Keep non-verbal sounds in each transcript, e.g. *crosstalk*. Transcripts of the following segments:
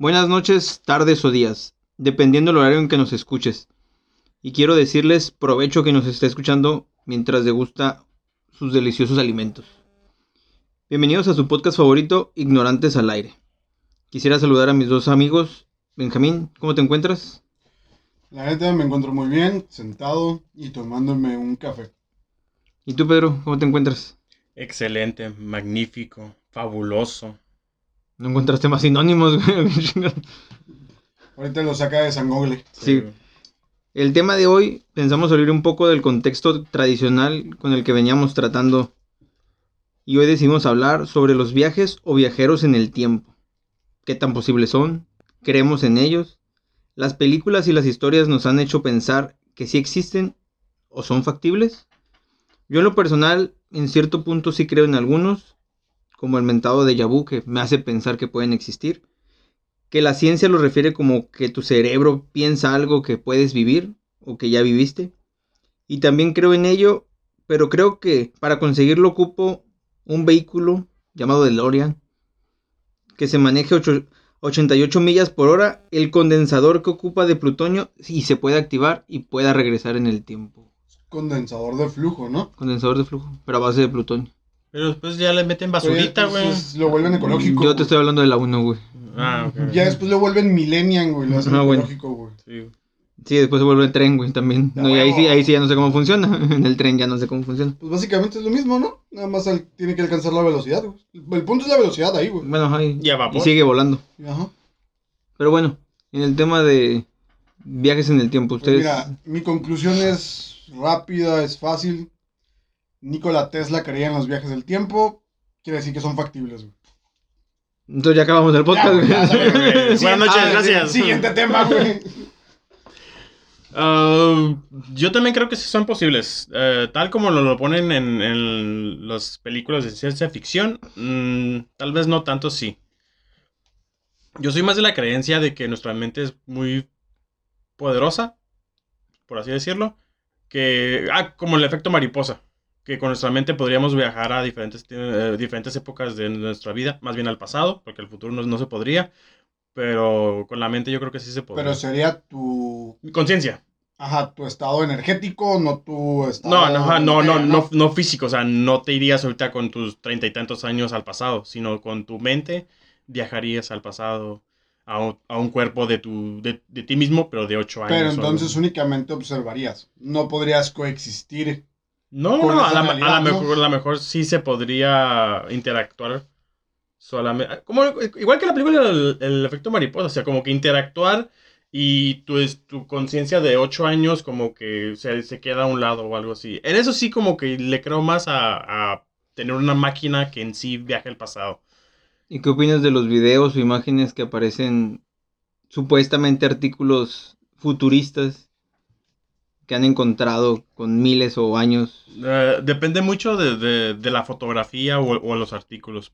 Buenas noches, tardes o días, dependiendo del horario en que nos escuches. Y quiero decirles provecho que nos esté escuchando mientras degusta sus deliciosos alimentos. Bienvenidos a su podcast favorito, Ignorantes al Aire. Quisiera saludar a mis dos amigos. Benjamín, ¿cómo te encuentras? La neta me encuentro muy bien, sentado y tomándome un café. ¿Y tú, Pedro, cómo te encuentras? Excelente, magnífico, fabuloso. No encontraste más sinónimos, güey. *laughs* Ahorita lo saca de San Google. Sí. El tema de hoy pensamos salir un poco del contexto tradicional con el que veníamos tratando. Y hoy decidimos hablar sobre los viajes o viajeros en el tiempo. ¿Qué tan posibles son? ¿Creemos en ellos? ¿Las películas y las historias nos han hecho pensar que sí existen o son factibles? Yo en lo personal, en cierto punto sí creo en algunos, como el mentado de Yabu, que me hace pensar que pueden existir. Que la ciencia lo refiere como que tu cerebro piensa algo que puedes vivir o que ya viviste. Y también creo en ello, pero creo que para conseguirlo ocupo un vehículo llamado DeLorean que se maneje 8, 88 millas por hora, el condensador que ocupa de plutonio y se puede activar y pueda regresar en el tiempo. Condensador de flujo, ¿no? Condensador de flujo, pero a base de plutonio. Pero después ya le meten basurita, pues, güey. lo vuelven ecológico. Yo te estoy hablando de la 1, güey. Ah, ok. Ya después lo vuelven millennial, güey. Lo hacen Ah, bueno. ecológico, güey. Sí. Sí, después se vuelve el tren, güey, también. Ya No, y ahí sí, huevo. ahí sí ya no sé cómo funciona. *laughs* En el tren ya no sé cómo funciona. Pues básicamente es lo mismo, ¿no? Nada más al- tiene que alcanzar la velocidad, güey. El punto es la velocidad ahí, güey. Bueno, ahí. Y a vapor. Y sigue volando. Ajá. Pero bueno, en el tema de viajes en el tiempo, Pues ustedes. mira, mi conclusión es rápida, es fácil. Nikola Tesla creía en los viajes del tiempo. Quiere decir que son factibles, güey. Entonces ya acabamos el podcast, güey. Buenas noches, ah, gracias. Siguiente tema, güey. Ah, yo también creo que sí son posibles. Eh, tal como lo, lo ponen en, en las películas de ciencia ficción, mm, tal vez no tanto sí. Yo soy más de la creencia de que nuestra mente es muy poderosa, por así decirlo, que ah, como el efecto mariposa, que con nuestra mente podríamos viajar a diferentes, eh, diferentes épocas de nuestra vida, más bien al pasado, porque el futuro no, no se podría, pero con la mente yo creo que sí se podría. Pero sería tu. Conciencia. Ajá, tu estado energético, no tu estado. No, no, ajá, no, no, no, no físico, o sea, no te irías ahorita con tus treinta y tantos años al pasado, sino con tu mente viajarías al pasado a un, a un cuerpo de, tu, de, de ti mismo, pero de ocho años. Pero entonces únicamente observarías. No podrías coexistir. No, no, a la, mejor, a la mejor sí se podría interactuar solamente. Como, igual que la película el, el efecto mariposa, o sea, como que interactuar y tu, es- tu conciencia de 8 años como que se, se queda a un lado o algo así. En eso sí como que le creo más a, a tener una máquina que en sí viaje al pasado. ¿Y qué opinas de los videos o imágenes que aparecen supuestamente artículos futuristas que han encontrado con miles o años? Eh, depende mucho de, de- de la fotografía o, o los artículos.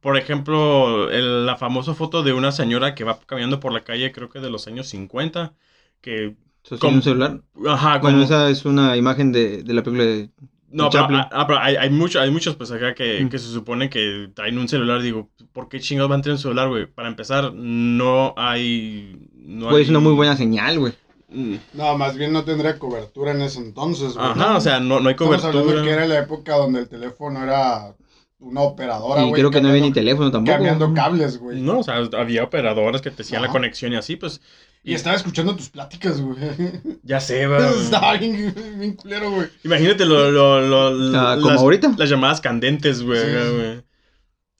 Por ejemplo, el- la famosa foto de una señora que va caminando por la calle, creo que de los años 50, que... ¿Sostiene ¿Cómo? un celular? Ajá, Bueno, como- esa es una imagen de, de la película de... No, pero, ah, ah, pero hay, hay, mucho- hay muchos pues acá que, Mm. que se supone que traen un celular. Digo, ¿por qué chingados van a tener un celular, güey? Para empezar, no hay... No Pues es hay- una muy buena señal, güey. Mm, No, más bien no tendría cobertura en ese entonces, güey. Ajá, o sea, no, no hay Estamos hablando cobertura. que era la época donde el teléfono era una operadora, Y güey. creo que no había ni teléfono tampoco. Cambiando cables, güey. No, o sea, había operadoras que te hacían la conexión y así, pues... Y estaba escuchando tus pláticas, güey. *laughs* Ya sé, *laughs* va. Estaba bien, bien culero, güey. Imagínate lo, lo, lo- Ah, ¿como las, ahorita? las llamadas candentes, güey. Sí. güey.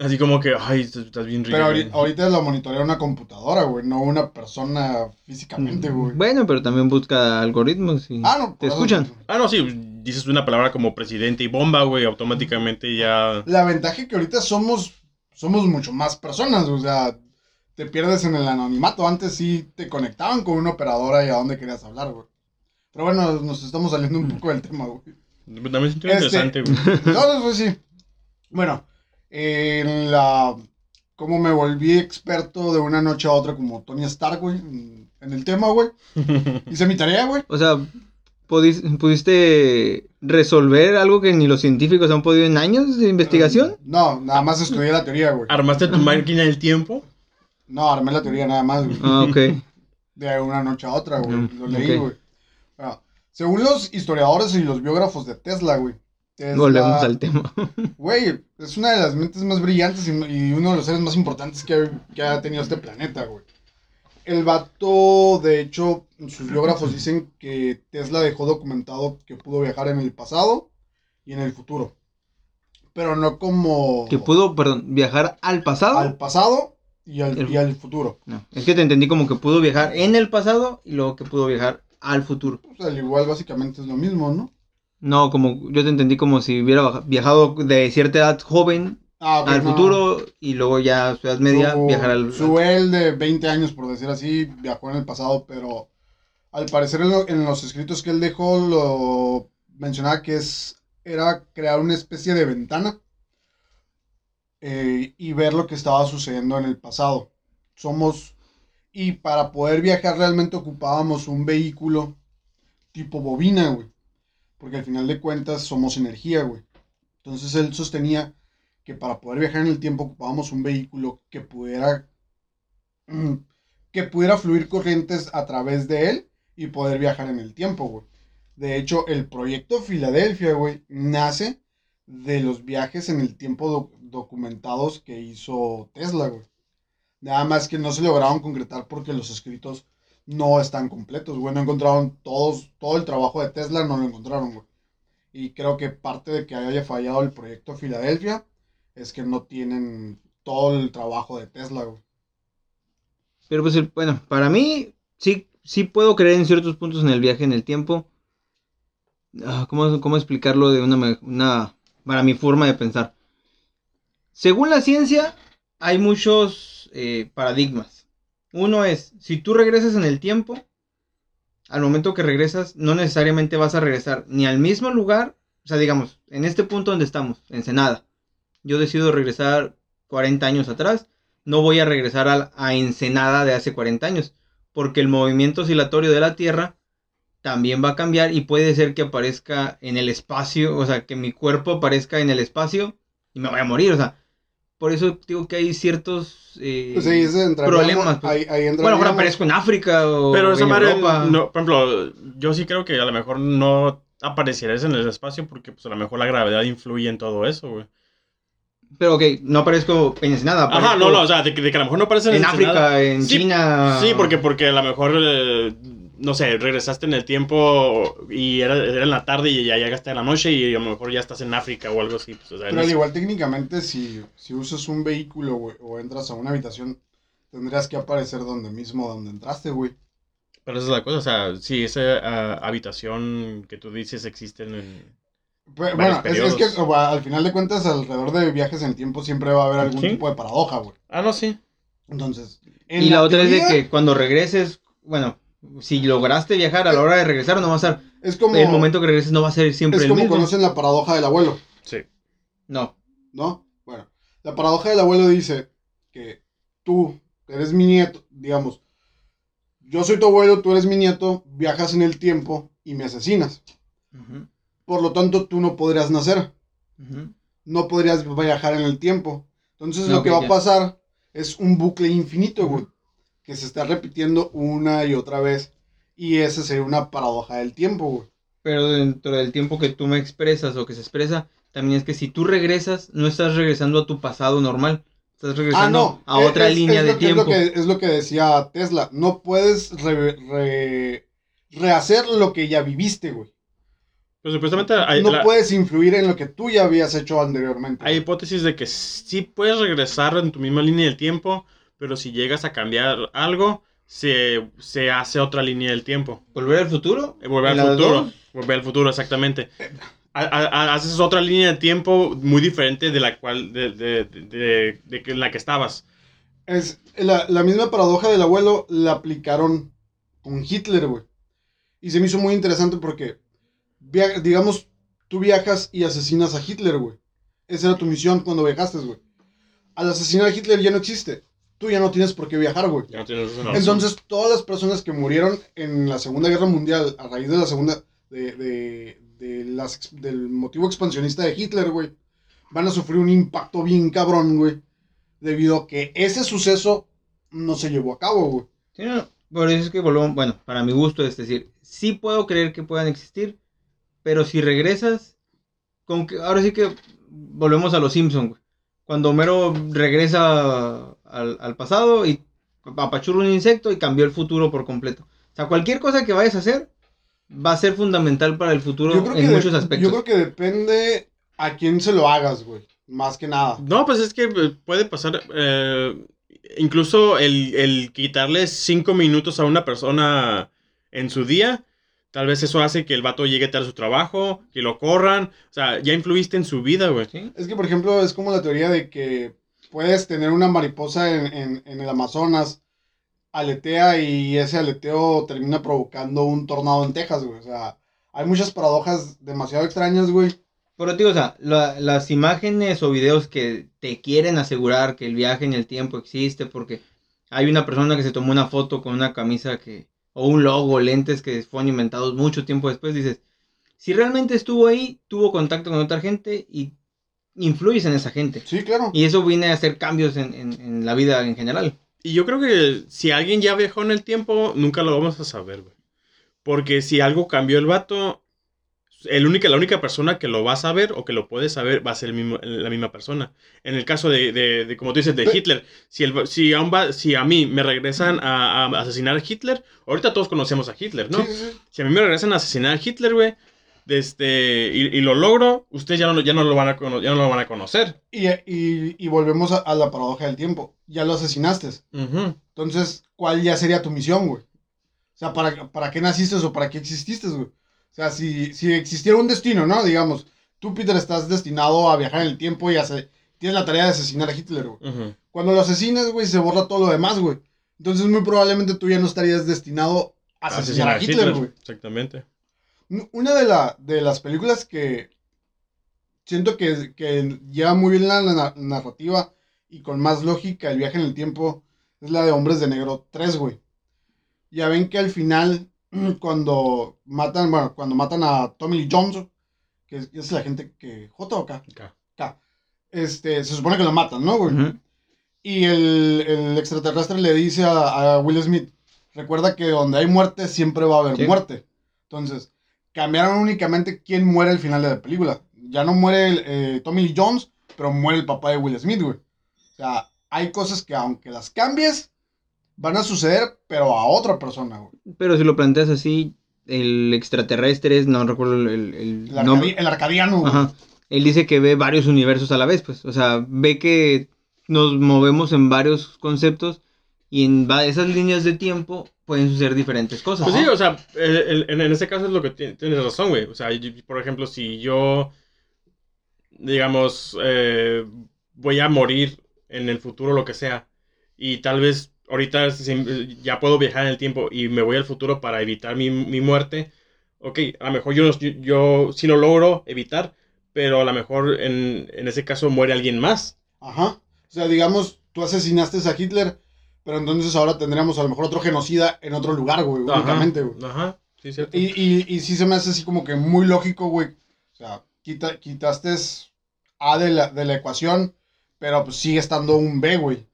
Así como que, ay, estás bien rico. Pero güey. ahorita, ahorita lo monitorea una computadora, güey, no una persona físicamente, güey. Bueno, pero también busca algoritmos y Ah, no. te eso- escuchan. Ah, no, sí, dices una palabra como presidente y bomba, güey, automáticamente ya... La ventaja es que ahorita somos, somos mucho más personas, o sea, te pierdes en el anonimato. Antes sí te conectaban con una operadora y a dónde querías hablar, güey. Pero bueno, nos estamos saliendo un poco del tema, güey. También siento Este- interesante, güey. *laughs* No, no, pues sí. Bueno, en la... Cómo me volví experto de una noche a otra como Tony Stark, güey, en, en el tema, güey. *laughs* Hice mi tarea, güey. O sea, ¿pudiste resolver algo que ni los científicos han podido en años de investigación? No, nada más estudié la teoría, güey. ¿Armaste tu máquina del tiempo? No, armé la teoría nada más, güey. Ah, ok. De una noche a otra, güey. Mm, Lo leí, güey. Bueno, según los historiadores y los biógrafos de Tesla, güey. Volvemos al tema. Güey, es una de las mentes más brillantes y, y uno de los seres más importantes que, que ha tenido este planeta, güey. El vato, de hecho, sus biógrafos dicen que Tesla dejó documentado que pudo viajar en el pasado y en el futuro. Pero no como Que pudo, perdón, viajar al pasado. al pasado y al, El- y al futuro. No, es que te entendí como que pudo viajar en el pasado y luego que pudo viajar al futuro. Pues al igual, básicamente es lo mismo, ¿no? No, como yo te entendí como si hubiera viajado de cierta edad joven Ah, al no. futuro y luego ya a su edad media Su- viajar al... Su él de 20 años, por decir así, viajó en el pasado, pero al parecer en, lo- en los escritos que él dejó lo mencionaba que es era crear una especie de ventana eh, y ver lo que estaba sucediendo en el pasado. Somos y para poder viajar realmente ocupábamos un vehículo tipo bobina, güey, porque al final de cuentas somos energía, güey. Entonces él sostenía que para poder viajar en el tiempo ocupábamos un vehículo que pudiera mm, que pudiera fluir corrientes a través de él y poder viajar en el tiempo, güey. De hecho, el proyecto Filadelfia, güey, nace de los viajes en el tiempo doc- documentados que hizo Tesla, güey. Nada más que no se lograron concretar porque los escritos no están completos, güey. No encontraron todos, todo el trabajo de Tesla, no lo encontraron, güey. Y creo que parte de que haya fallado el proyecto Filadelfia es que no tienen todo el trabajo de Tesla, güey. Pero pues, bueno, para mí sí, sí puedo creer en ciertos puntos en el viaje en el tiempo. Ah, ¿Cómo, cómo explicarlo de una, una... para mi forma de pensar? Según la ciencia, hay muchos eh, paradigmas. Uno es, si tú regresas en el tiempo, al momento que regresas, no necesariamente vas a regresar ni al mismo lugar, o sea, digamos, en este punto donde estamos, Ensenada. Yo decido regresar 40 años atrás, no voy a regresar a, a Ensenada de hace 40 años, porque el movimiento oscilatorio de la Tierra también va a cambiar y puede ser que aparezca en el espacio, o sea, que mi cuerpo aparezca en el espacio y me vaya a morir, o sea, por eso digo que hay ciertos eh, Pues ahí problemas. pues. ahí, ahí bueno, ahora aparezco en África o Pero esa en madre, Europa. no, por ejemplo, yo sí creo que a lo mejor no aparecieras en el espacio porque pues a lo mejor la gravedad influye en todo eso, güey. Pero ok, no aparezco en Ensenada, Ajá, no, no, o sea, de, que de que a lo mejor no apareces en Ensenada. África, en Sí, China. Sí, porque, porque a lo mejor, eh, no sé, regresaste en el tiempo y era, era en la tarde y ya llegaste en la noche y a lo mejor ya estás en África o algo así. Pues, o sea, Pero al igual técnicamente si, si usas un vehículo, güey, o entras a una habitación, tendrías que aparecer donde mismo donde entraste, güey. Pero esa es la cosa, o sea, sí, esa ah, habitación que tú dices existe en... Varios bueno, es, es que al final de cuentas, alrededor de viajes en el tiempo siempre va a haber algún Sí. tipo de paradoja, güey. Ah, no, sí. Entonces, en Y la otra es de que cuando regreses, bueno, si lograste viajar a la hora de regresar, no va a ser. es como, el momento que regreses no va a ser siempre es el como mismo. conocen la paradoja del abuelo. Sí. No. ¿no? Bueno, la paradoja del abuelo dice que tú eres mi nieto, digamos, yo soy tu abuelo, tú eres mi nieto, viajas en el tiempo y me asesinas. Por lo tanto, tú no podrías nacer, no podrías viajar en el tiempo. Entonces, lo que va ya. a pasar es un bucle infinito, güey. Que se está repitiendo una y otra vez. Y esa sería una paradoja del tiempo, güey. Pero dentro del tiempo que tú me expresas o que se expresa, también es que si tú regresas, no estás regresando a tu pasado normal. Estás regresando a es- otra Ah, es- línea es de lo- tiempo. Es lo, que, es lo que decía Tesla. No puedes re- re- rehacer lo que ya viviste, güey. Pero supuestamente hay, no la- puedes influir en lo que tú ya habías hecho anteriormente. hay güey. hipótesis de que sí puedes regresar en tu misma línea del tiempo, pero si llegas a cambiar algo, se, se hace otra línea del tiempo. ¿Volver al futuro? Eh, Volver ¿En al futuro. Volver al futuro, exactamente. Ha- ha- ha- haces otra línea de tiempo muy diferente de la cual, de, de, de- de que- en la que estabas. Es la, la misma paradoja del abuelo la aplicaron con Hitler, güey. Y se me hizo muy interesante porque, via- digamos, tú viajas y asesinas a Hitler, güey. Esa era tu misión cuando viajaste, güey. Al asesinar a Hitler ya no existe. Tú ya no tienes por qué viajar, güey. Ya no tienes razón. Entonces, todas las personas que murieron en la Segunda Guerra Mundial a raíz de la Segunda. de, de, de las, del motivo expansionista de Hitler, güey, van a sufrir un impacto bien cabrón, güey. Debido a que ese suceso no se llevó a cabo, güey. Sí, no, por eso es que volvemos, bueno, para mi gusto es decir, sí puedo creer que puedan existir, pero si regresas, con que, ahora sí que volvemos a los Simpsons, güey. Cuando Homero regresa al, al pasado y apachurra un insecto y cambió el futuro por completo. O sea, cualquier cosa que vayas a hacer va a ser fundamental para el futuro en muchos aspectos. yo creo que depende a quién se lo hagas, güey. Más que nada. No, pues es que eh, puede pasar. eh, incluso el, el quitarle cinco minutos a una persona en su día. Tal vez eso hace que el vato llegue tarde a su trabajo, que lo corran. O sea, ya influiste en su vida, güey. ¿Sí? Es que, por ejemplo, es como la teoría de que puedes tener una mariposa en, el Amazonas, aletea y ese aleteo termina provocando un tornado en Texas, güey. O sea, hay muchas paradojas demasiado extrañas, güey. Pero digo, o sea, la- las imágenes o videos que te quieren asegurar que el viaje en el tiempo existe porque hay una persona que se tomó una foto con una camisa que o un logo, lentes que fueron inventados mucho tiempo después, dices, si realmente estuvo ahí, tuvo contacto con otra gente y influyes en esa gente. Sí, claro. Y eso viene a hacer cambios en, en- en la vida en general. Y yo creo que si alguien ya viajó en el tiempo, nunca lo vamos a saber, güey. Porque si algo cambió el vato, el única, la única persona que lo va a saber o que lo puede saber va a ser el mismo- la misma persona. En el caso de, de- de, como tú dices, de Hitler, si, el, si, a un va- si a mí me regresan a, a asesinar a Hitler, ahorita todos conocemos a Hitler, ¿no? Sí, sí, sí. Si a mí me regresan a asesinar a Hitler, güey, este, y, y lo logro, ustedes ya no, ya no, lo, van a, ya no lo van a conocer. Y, y- y volvemos a, a la paradoja del tiempo. Ya lo asesinaste. Entonces, ¿cuál ya sería tu misión, güey? O sea, ¿para, para qué naciste o para qué exististe, güey? O sea, si, si existiera un destino, ¿no? Digamos, tú, Peter, estás destinado a viajar en el tiempo y hace, tienes la tarea de asesinar a Hitler, güey. Cuando lo asesinas, güey, se borra todo lo demás, güey. Entonces, muy probablemente tú ya no estarías destinado a asesinar a Hitler, güey. Exactamente. Una de, la, de las películas que siento que, que lleva muy bien la, la narrativa y con más lógica el viaje en el tiempo es la de Hombres de Negro 3, güey. Ya ven que al final, *clears throat* cuando matan, bueno, cuando matan a Tommy Lee Jones, que es, es la gente que, J o K, Acá. K, este, se supone que lo matan, ¿no, güey? Y el, el extraterrestre le dice a, a Will Smith, recuerda que donde hay muerte siempre va a haber Sí. muerte. Entonces, cambiaron únicamente quién muere al final de la película. Ya no muere el, eh, Tommy Lee Jones, pero muere el papá de Will Smith, güey. O sea, hay cosas que aunque las cambies, van a suceder, pero a otra persona, güey. Pero si lo planteas así, el extraterrestre es, no recuerdo el, el- el El, arcadi- nombre. el arcadiano, güey. Ajá. Él dice que ve varios universos a la vez, pues. O sea, ve que nos movemos en varios conceptos y en esas líneas de tiempo pueden suceder diferentes cosas. Pues sí, o sea, eh, el- en, en ese caso es lo que ti- tienes razón, güey. O sea, yo- por ejemplo, si yo, digamos, eh, voy a morir en el futuro, lo que sea, y tal vez ahorita ya puedo viajar en el tiempo y me voy al futuro para evitar mi, mi muerte, ok, a lo mejor yo, yo, yo sí lo logro evitar, pero a lo mejor en, en ese caso muere alguien más. Ajá. O sea, digamos, tú asesinaste a Hitler, pero entonces ahora tendríamos a lo mejor otro genocida en otro lugar, güey, Ajá, únicamente, güey. Ajá, sí, cierto. Y, y, y sí se me hace así como que muy lógico, güey. O sea, quita, quitaste A de la, de la ecuación, pero pues sigue estando un B, güey.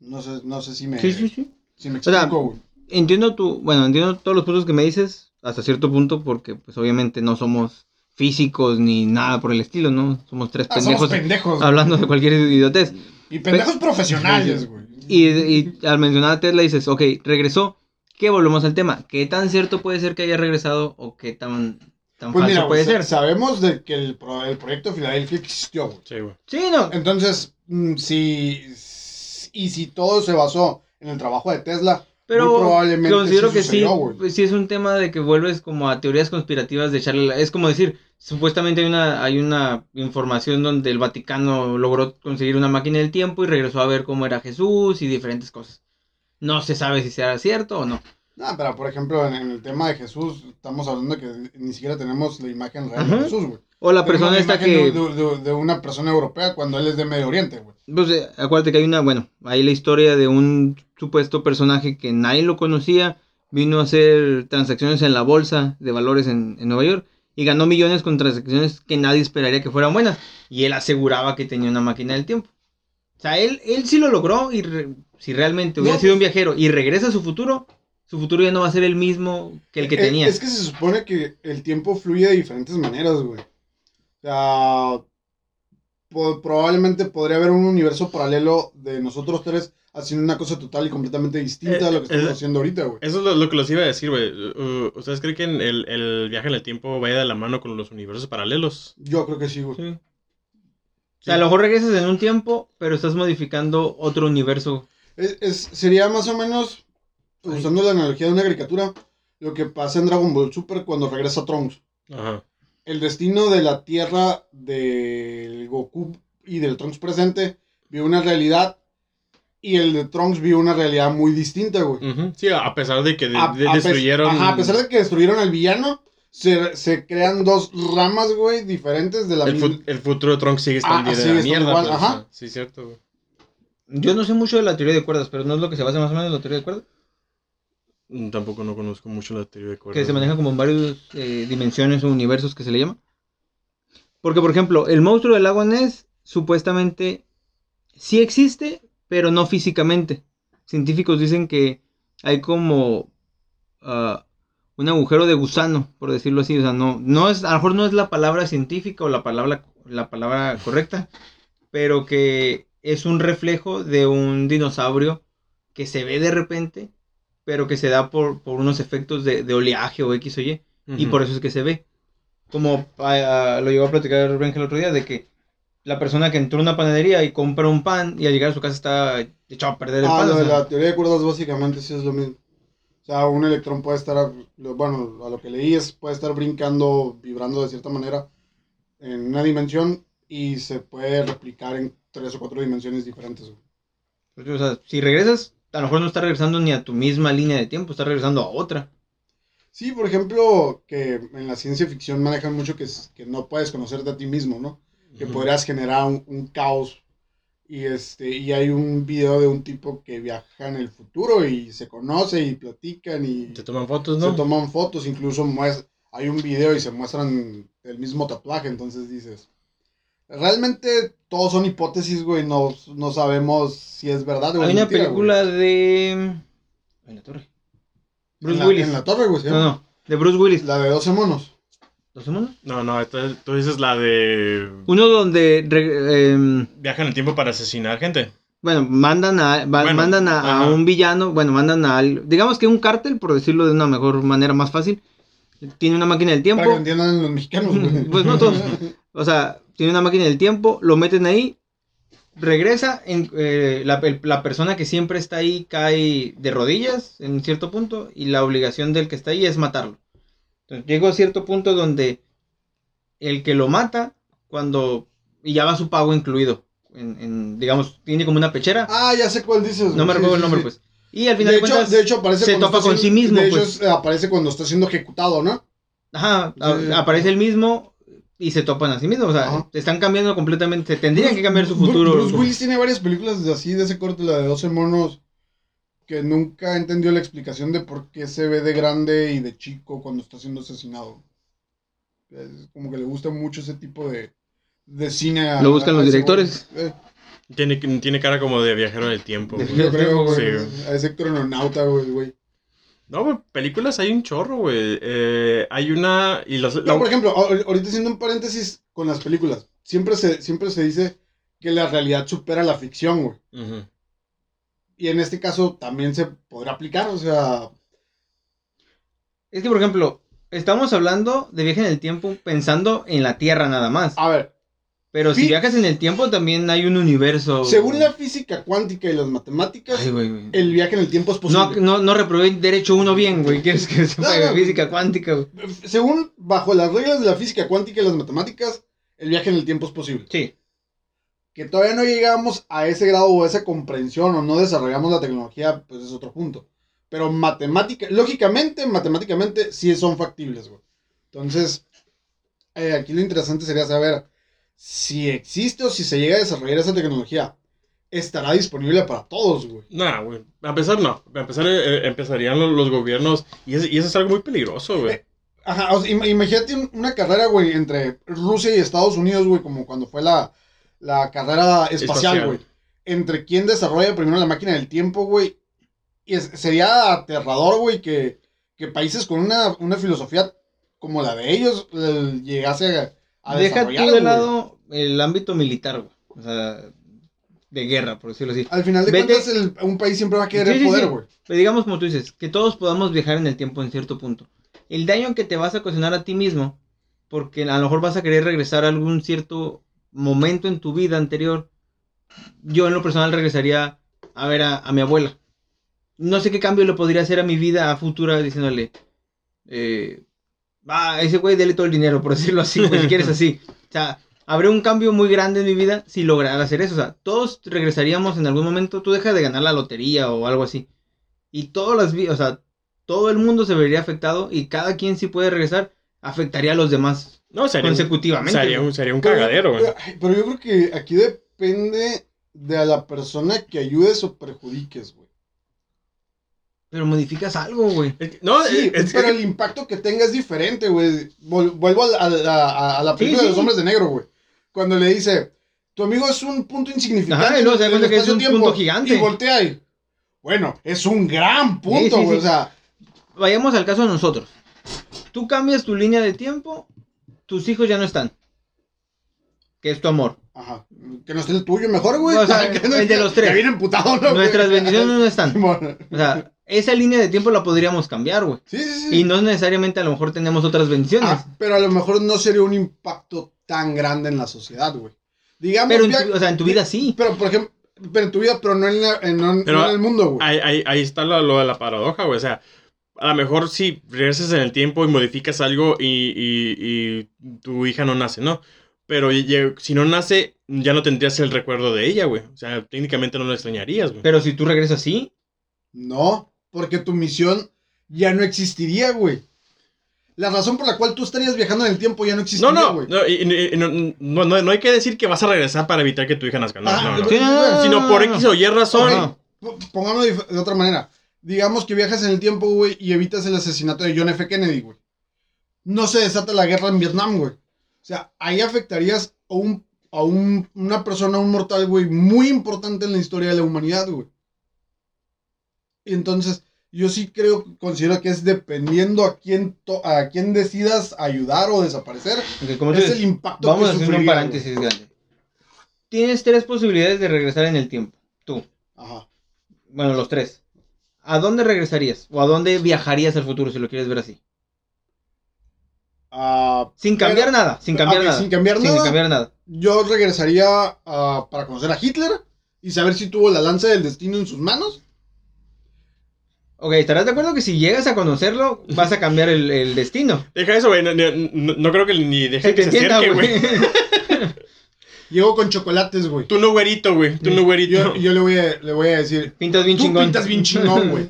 No sé, no sé si me, Sí, sí, sí. si me sea, explico, güey. Entiendo tu, bueno, entiendo todos los puntos que me dices hasta cierto punto porque pues obviamente no somos físicos ni nada por el estilo, ¿no? Somos tres Ah, somos pendejos pendejos. hablando de cualquier idiotez. Y pendejos profesionales, güey. Y, y al mencionar a Tesla dices, ok, regresó, ¿qué volvemos al tema? ¿Qué tan cierto puede ser que haya regresado o qué tan, tan Pues falso mira, puede güey, sa- ser? sabemos de que el, pro- el proyecto Filadelfia existió, güey. Sí, güey. Sí, no. Entonces, mm, si. Y si todo se basó en el trabajo de Tesla, Pero probablemente considero que sí, pues, sí es un tema de que vuelves como a teorías conspirativas de echarle... la- Es como decir, supuestamente hay una, hay una información donde el Vaticano logró conseguir una máquina del tiempo y regresó a ver cómo era Jesús y diferentes cosas. No se sabe si será cierto o no. No, pero por ejemplo, en, el tema de Jesús, estamos hablando de que ni siquiera tenemos la imagen real Ajá. de Jesús, güey. O la Tenemos persona esta imagen que... De, de- de una persona europea cuando él es de Medio Oriente, güey. Pues eh, acuérdate que hay una, bueno, hay la historia de un supuesto personaje que nadie lo conocía, vino a hacer transacciones en la bolsa de valores en, en Nueva York y ganó millones con transacciones que nadie esperaría que fueran buenas. Y él aseguraba que tenía una máquina del tiempo. O sea, él, él sí lo logró y re- si realmente hubiera No, sido un pues- viajero y regresa a su futuro, su futuro ya no va a ser el mismo que el que Eh, tenía. Es que se supone que el tiempo fluye de diferentes maneras, güey. O sea, po- probablemente podría haber un universo paralelo de nosotros tres haciendo una cosa total y completamente distinta a lo que Eh, estamos eh, haciendo ahorita, güey. Eso es lo, lo que los iba a decir, güey. Uh, ¿Ustedes creen que en el, el viaje en el tiempo vaya de la mano con los universos paralelos? Yo creo que sí, güey. Sí. O sea, a lo mejor regresas en un tiempo, pero estás modificando otro universo. Es, es- sería más o menos, usando la analogía de una caricatura, lo que pasa en Dragon Ball Super cuando regresa Trunks. Ajá. El destino de la Tierra del Goku y del Trunks presente vio una realidad y el de Trunks vio una realidad muy distinta, güey. Sí, a pesar de que de- A- de- a pes- destruyeron. Ajá, a pesar de que destruyeron al villano, se, se crean dos ramas, güey, diferentes de la el, misma. fu- el futuro de Trunks sigue estando Ah, de la mierda. igual, pues, ajá. o sea, sí, cierto, güey. Yo no sé mucho de la teoría de cuerdas, pero no es lo que se basa más o menos en la teoría de cuerdas. Mm, Tampoco no conozco mucho la teoría de cuerdas. Que se maneja como en varias eh, dimensiones o universos que se le llama. Porque, por ejemplo, el monstruo del lago Ness supuestamente sí existe, pero no físicamente. Científicos dicen que hay como ah, un agujero de gusano, por decirlo así. O sea, no, no es, a lo mejor no es la palabra científica o la palabra, la palabra correcta, pero que es un reflejo de un dinosaurio que se ve de repente, pero que se da por, por unos efectos de, de oleaje o X o Y, y Ujú. por eso es que se ve. Como ah, ah, lo llegó a platicar Benja el otro día, de que la persona que entró a una panadería y compra un pan y al llegar a su casa está echado a perder el Ah, pan. lo o de sea, la teoría de cuerdas básicamente sí es lo mismo. O sea, un electrón puede estar, bueno, a lo que leí es, puede estar brincando, vibrando de cierta manera en una dimensión y se puede replicar en tres o cuatro dimensiones diferentes. güey. o sea, si regresas, a lo mejor no estás regresando ni a tu misma línea de tiempo, estás regresando a otra. Sí, por ejemplo, que en la ciencia ficción manejan mucho que, que no puedes conocerte a ti mismo, ¿no? Que Ujú. podrías generar un, un caos. Y, este, y hay un video de un tipo que viaja en el futuro y se conoce y platican y Te toman fotos, ¿no? se toman fotos, incluso hay un video y se muestran el mismo tatuaje, entonces dices, realmente todos son hipótesis, güey, no, no sabemos si es verdad o Hay es una mentira, película de... En la torre. Bruce en la, Willis. En la torre, güey, ¿sí? No, no, de Bruce Willis. La de 12 monos. ¿Los monos? No, no, tú dices la de. Uno donde... re- em, Viajan en el tiempo para asesinar gente. Bueno, mandan a, va- Bueno, mandan a, un villano, bueno, mandan a, digamos que un cártel, por decirlo de una mejor manera más fácil, tiene una máquina del tiempo, Para que entiendan los mexicanos, güey. *laughs* Pues no todos. *laughs* o sea, tiene una máquina del tiempo, lo meten ahí, regresa, en, eh, la, persona que siempre está ahí cae de rodillas en cierto punto y la obligación del que está ahí es matarlo. Entonces llegó a cierto punto donde el que lo mata, cuando, y ya va su pago incluido, en, en, digamos, tiene como una pechera, Ah, ya sé cuál dices. no me sí, recuerdo el nombre sí. pues. Y al final De de, hecho, cuentas, de hecho aparece se topa con sí mismo, De hecho, pues. es- aparece cuando está siendo ejecutado, ¿no? Ajá, Sí. aparece el mismo y se topan a sí mismos. O sea, Ajá. están cambiando completamente. Tendrían que cambiar su Bruce- futuro. Bruce Willis tiene varias películas de así, de ese corte, la de 12 monos, que nunca entendió la explicación de por qué se ve de grande y de chico cuando está siendo asesinado. Es como que le gusta mucho ese tipo de, de cine. a- Lo buscan a los directores. Eh, Tiene, tiene cara como de viajero en el tiempo. Yo creo, güey. Sí. A ese güey, güey. No, güey, películas hay un chorro, güey. Eh, hay una. Y los, No, por ejemplo, ahor- ahorita haciendo un paréntesis con las películas. Siempre se, siempre se dice que la realidad supera la ficción, güey. Y en este caso también se podrá aplicar, o sea, Es que, por ejemplo, estamos hablando de viaje en el tiempo pensando en la Tierra nada más. a ver, Pero si viajas en el tiempo también hay un universo. según la física cuántica y las matemáticas, Ay, güey, güey. el viaje en el tiempo es No, posible. no, no reprobé derecho uno bien, güey. ¿Quieres que sepa No, no. física cuántica, güey? Según bajo las reglas de la física cuántica y las matemáticas, el viaje en el tiempo es posible. Sí. Que todavía no llegamos a ese grado o a esa comprensión o no desarrollamos la tecnología, pues es otro punto. Pero matemática, lógicamente, matemáticamente, sí son factibles, güey. Entonces, eh, aquí lo interesante sería saber si existe o si se llega a desarrollar esa tecnología. Estará disponible para todos, güey. Nah, güey. A empezar, no. A empezar, eh, empezarían los, los gobiernos. Y, es- y eso es algo muy peligroso, güey. Ajá, o sea, im- imagínate un- una carrera, güey, entre Rusia y Estados Unidos, güey, como cuando fue la, la carrera espacial, Espacial. güey. entre quién desarrolla primero la máquina del tiempo, güey. Y es- sería aterrador, güey, que, que países con una, una filosofía como la de ellos eh, llegase a, a Deja tú de güey. lado el ámbito militar, güey. O sea, de guerra, por decirlo así. Al final de Vete- cuentas, el- un país siempre va a querer Sí, sí, poder, sí. güey. Pero digamos, como tú dices, que todos podamos viajar en el tiempo en cierto punto. El daño que te vas a ocasionar a ti mismo, porque a lo mejor vas a querer regresar a algún cierto momento en tu vida anterior. Yo en lo personal regresaría a ver a, a mi abuela. No sé qué cambio le podría hacer a mi vida a futura diciéndole, eh, va, ese güey dele todo el dinero, por decirlo así, pues, si quieres *laughs* así. O sea, habría un cambio muy grande en mi vida si lograra hacer eso. O sea, todos regresaríamos en algún momento. Tú dejas de ganar la lotería o algo así. Y todas las vidas, o sea, todo el mundo se vería afectado y cada quien si puede regresar, afectaría a los demás No, sería un, consecutivamente. sería güey. un, sería un cagadero, güey. Pero, pero yo creo que aquí depende de a la persona que ayudes o perjudiques, güey. Pero modificas algo, güey. No, Sí, es, es pero el impacto que tenga es diferente, güey. Vuelvo a, la- a la- a- a la Sí, película de los hombres de negro, güey. Cuando le dice, tu amigo es un punto insignificante. Ajá, se da cuenta que es un espacio-tiempo", punto gigante. Y voltea y, bueno, es un gran punto, Sí, sí, güey. sí. O sea, Vayamos al caso de nosotros. Tú cambias tu línea de tiempo, tus hijos ya no están. Que es tu amor. ajá. Que no esté el tuyo mejor, güey. O sea, *laughs* no- el de los tres. Que viene emputado, ¿no? Nuestras bendiciones no están. *laughs* O sea, esa línea de tiempo la podríamos cambiar, güey. Sí, sí, sí. Y no necesariamente a lo mejor tenemos otras bendiciones. Ah, pero a lo mejor no sería un impacto tan grande en la sociedad, güey. Digamos, pero en via- tu, o sea, en tu vida sí. pero por ejemplo, pero en tu vida, pero no en, la- en- no- Pero no en el mundo, güey. ahí, ahí, ahí está lo, lo de la paradoja, güey. O sea, a lo mejor si regresas en el tiempo y modificas algo y, y- y tu hija no nace, ¿no? Pero y- y- si no nace, ya no tendrías el recuerdo de ella, güey. O sea, técnicamente no la extrañarías, güey. Pero si tú regresas sí, No, porque tu misión ya no existiría, güey. La razón por la cual tú estarías viajando en el tiempo ya no No, existiría, no, güey. no, y- no, no, no- no hay que decir que vas a regresar para evitar que tu hija nazca. No, Ah, no, no. Sí, no, no, no, Sino por X o Y razón. No. Pongámoslo de, de otra manera. Digamos que viajas en el tiempo, güey, y evitas el asesinato de John F. Kennedy, güey. No se desata la guerra en Vietnam, güey. O sea, ahí afectarías a, un, a un- una persona, un mortal, güey, muy importante en la historia de la humanidad, güey. Y entonces, yo sí creo, considero que es dependiendo a quién, to- a quién decidas ayudar o desaparecer, como es dices, el impacto vamos a hacer un paréntesis grande. Tienes tres posibilidades de regresar en el tiempo. Tú. Ajá. Bueno, los tres. ¿A dónde regresarías? ¿O a dónde viajarías al futuro si lo quieres ver así? Ah, Sin cambiar Pero- nada, sin cambiar nada. sin cambiar nada. cambiar nada. yo regresaría ah, para conocer a Hitler y saber si tuvo la lanza del destino en sus manos. Ok, ¿estarás de acuerdo que si llegas a conocerlo, vas a cambiar el, el destino? Deja eso, güey. No, no- no creo que ni deje Que que te se entienda, acerque, güey. *laughs* Llego con chocolates, güey. Tú no güerito, güey. Tú no güerito. Yo, yo le, voy a, le voy a decir, Pintas bien tú chingón. pintas bien chingón, güey.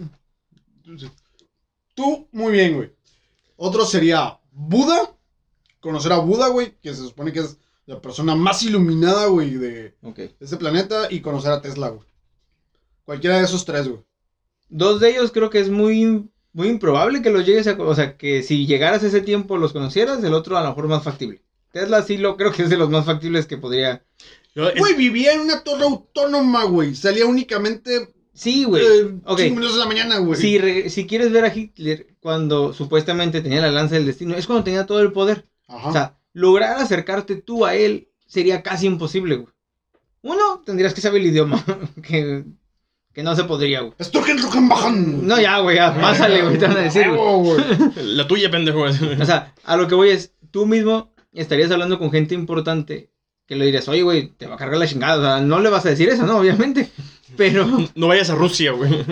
Tú, muy bien, güey. Otro sería Buda. Conocer a Buda, güey, que se supone que es la persona más iluminada, güey, de Ok. este planeta. Y conocer a Tesla, güey. Cualquiera de esos tres, güey. Dos de ellos creo que es muy, muy improbable que los llegues a... O sea, que si llegaras a ese tiempo los conocieras, el otro a lo mejor más factible. Tesla sí lo creo que es de los más factibles que podría... Es- Güey, vivía en una torre autónoma, güey. Salía únicamente Sí, güey. eh, minutos de la mañana, güey. Si, re- si quieres ver a Hitler cuando supuestamente tenía la lanza del destino, es cuando tenía todo el poder. Ajá. O sea, lograr acercarte tú a él sería casi imposible, güey. Uno, tendrías que saber el idioma, *laughs* que, que no se podría, güey. No, ya, güey, ya, pásale, güey, te van a decir, güey. *laughs* La tuya, pendejo. O sea, a lo que voy es, tú mismo estarías hablando con gente importante que le dirías, oye, güey, te va a cargar la chingada. O sea, no le vas a decir eso, ¿no? Obviamente. Pero, *laughs* No vayas a Rusia, güey.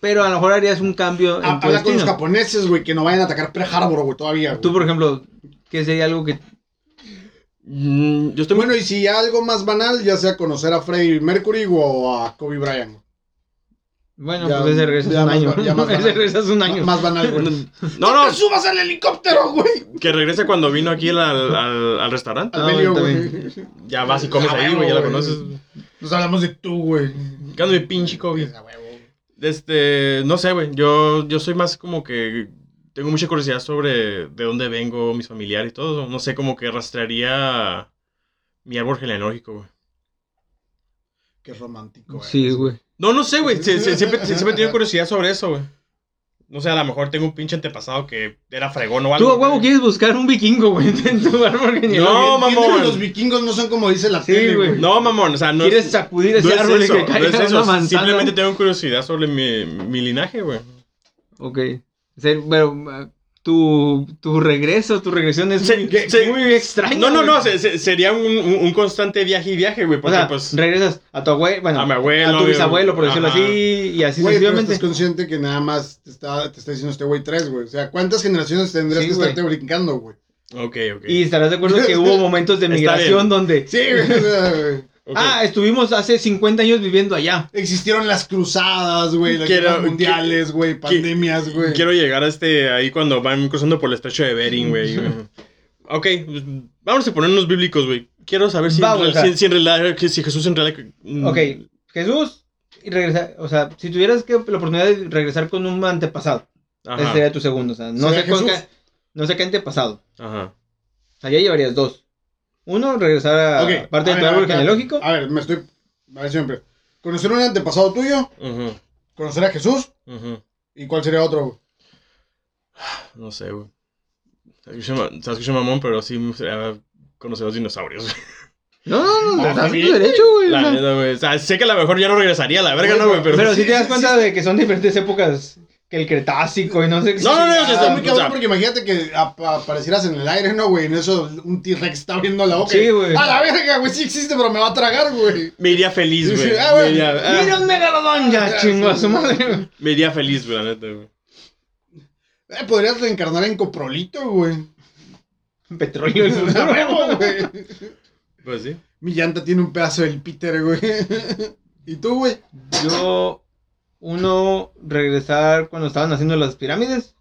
pero a lo mejor harías un cambio en tu Habla con los japoneses, güey, que no vayan a atacar Pearl Harbor, güey, todavía. güey. Tú, por ejemplo, ¿qué sería algo que... Mm, Yo estoy muy... Bueno, y si algo más banal, ya sea conocer a Freddie Mercury o a Kobe Bryant. Güey. Bueno, Ya- pues ese regresas *laughs* un año. va- *laughs* más ese banal. regresas un año. Más banal, güey. No, no, ¡Te subas al helicóptero, güey! que regrese cuando vino aquí al, al, al restaurante. Al Ah, Belio, bueno, güey. *laughs* Ya vas y comes Ah, ahí, güey, ya lo güey. conoces. Nos hablamos de tú, güey. ¿Qué mi pinche COVID? A huevo. Este, no sé, güey. Yo, yo soy más como que tengo mucha curiosidad sobre de dónde vengo, mis familiares y todo. No sé, como que rastrearía mi árbol genealógico, güey. Qué romántico. Sí, eres, güey. No, no sé, güey. siempre, siempre he tenido *laughs* curiosidad sobre eso, güey. No sé, a lo mejor tengo un pinche antepasado que era fregón o algo. Tú a huevo quieres buscar un vikingo, güey, *laughs* en tu árbol. No, mamón. Los vikingos no son como dice la Sí, tele, güey. No, mamón, o sea, no Quieres es, sacudir no ese es árbol eso, y que no caiga es una eso. manzana. Simplemente tengo curiosidad sobre mi, mi linaje, güey. Ok. Pero tu, tu regreso, tu regresión es Se- muy, se- muy extraña. No, no, no, güey. se- se- sería un, un- constante viaje y viaje, güey. O Porque, sea, pues. regresas a tu abuelo, bueno, A mi abuelo, a tu bisabuelo, por decirlo Ajá. así, y así Güey, pero sucesivamente. estás consciente que nada más te está, te está diciendo este güey tres, güey. O sea, ¿cuántas generaciones tendrías Sí, que güey. estarte brincando, güey? Ok, ok. Y estarás de acuerdo que hubo *laughs* momentos de migración donde, Sí, güey. *laughs* ah, estuvimos hace 50 años viviendo allá. Existieron las cruzadas, güey, las Quiero- guerras mundiales, güey, pandemias, güey. Quiero llegar a este. Ahí cuando van cruzando por el estrecho de Bering, güey. *laughs* ok, pues, vamos a ponernos bíblicos, güey. Quiero saber si, en güey, real- o sea- si, si en realidad. Si Jesús en realidad. mm, Ok, Jesús, y regresar, o sea, si tuvieras que la oportunidad de regresar con un antepasado, ese sería tu segundo, o sea, no ¿Sería sé, qué, no sé qué antepasado. Ajá. O sea, ya llevarías dos. Uno, regresar a parte a de ver, tu a árbol genealógico. A ver, me estoy. A ver, siempre. Conocer un antepasado tuyo, Ujú, conocer a Jesús, ujú. ¿y cuál sería otro, güey? *sighs* No sé, güey. Ma- se escucha mamón, pero sí me gustaría conocer los dinosaurios. No, no, no, estás en tu derecho, güey. La neta, güey. O sea, sé que a lo mejor ya no regresaría a la verga, ¿no, güey? Pero, Pero si sí, te das cuenta sí. de que son diferentes épocas que el Cretácico y no sé qué. No, no, no, Está muy o cabrón sea- porque imagínate que ap- aparecieras en el aire, ¿no, güey? En eso un T-Rex está abriendo la boca. Sí, güey. A la verga, güey, sí existe, pero me va a tragar, güey. me iría feliz, güey. ah, güey. me, iría, ah, ¡Mira un megalodón! Ya, chingo a su madre. me iría feliz, güey, la neta, güey. Eh, podrías reencarnar en coprolito, güey. Petróleo en su *laughs* A huevo, güey. Pues sí. Mi llanta tiene un pedazo del Peter, güey. *laughs* ¿Y tú, güey? Yo, uno, regresar cuando estaban haciendo las pirámides.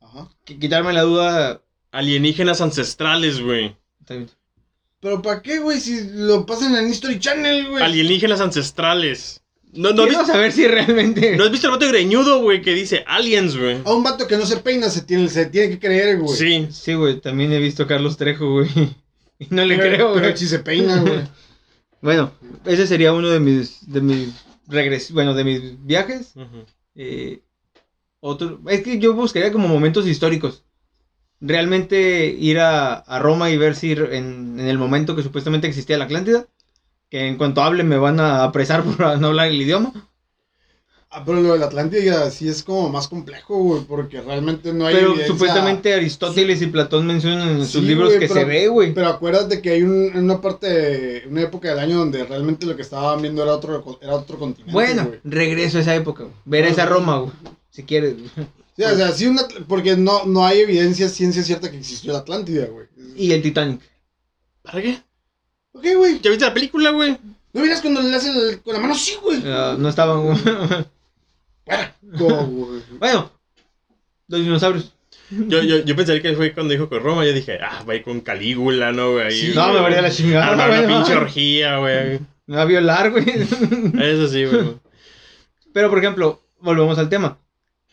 Ajá. qui- Quitarme la duda. Alienígenas ancestrales, güey. ¿Pero para qué, güey? Si lo pasan en History Channel, güey. Alienígenas ancestrales. No, no, has Quiero visto, saber si realmente. ¿no has visto el vato greñudo, güey, que dice aliens, güey? A un vato que no se peina se tiene, se tiene que creer, güey. Sí. Sí, güey, también he visto a Carlos Trejo, güey. *laughs* Y no le Pero- creo, Pero güey. si se peina, güey. *laughs* Bueno, ese sería uno de mis, de mis regres, bueno, de mis viajes. Eh, otro, es que yo buscaría como momentos históricos. Realmente ir a, a Roma y ver si en, en el momento que supuestamente existía la Atlántida, que en cuanto hable me van a apresar *laughs* por no hablar el idioma. Ah, pero lo de la Atlántida sí es como más complejo, güey, porque realmente no hay Pero evidencia. supuestamente Aristóteles y Platón mencionan en sus Sí, libros que pero- se ve, güey. Pero acuérdate que hay un- una parte, una época del año donde realmente lo que estaban viendo era otro, era otro continente, Bueno, regreso a esa época, güey. ver esa Roma, güey, si quieres. güey. Sí, o sea, sí una, porque no, no hay evidencia, ciencia cierta que existió la Atlántida, güey. Y el Titanic. ¿Para qué? Ok, güey. ¿Ya viste la película, güey? ¿No miras cuando le hacen con la mano? Sí, güey. Ah, no estaban. güey. Bueno, los dinosaurios. Yo, yo, yo pensaría que fue cuando dijo con Roma. Yo dije, ah, va a ir con Calígula, ¿no, güey? Ahí, Sí, No, me varía la chingada. Armar una pinche no. orgía, güey. Me va a violar, güey. Eso sí, güey. Pero, por ejemplo, volvemos al tema.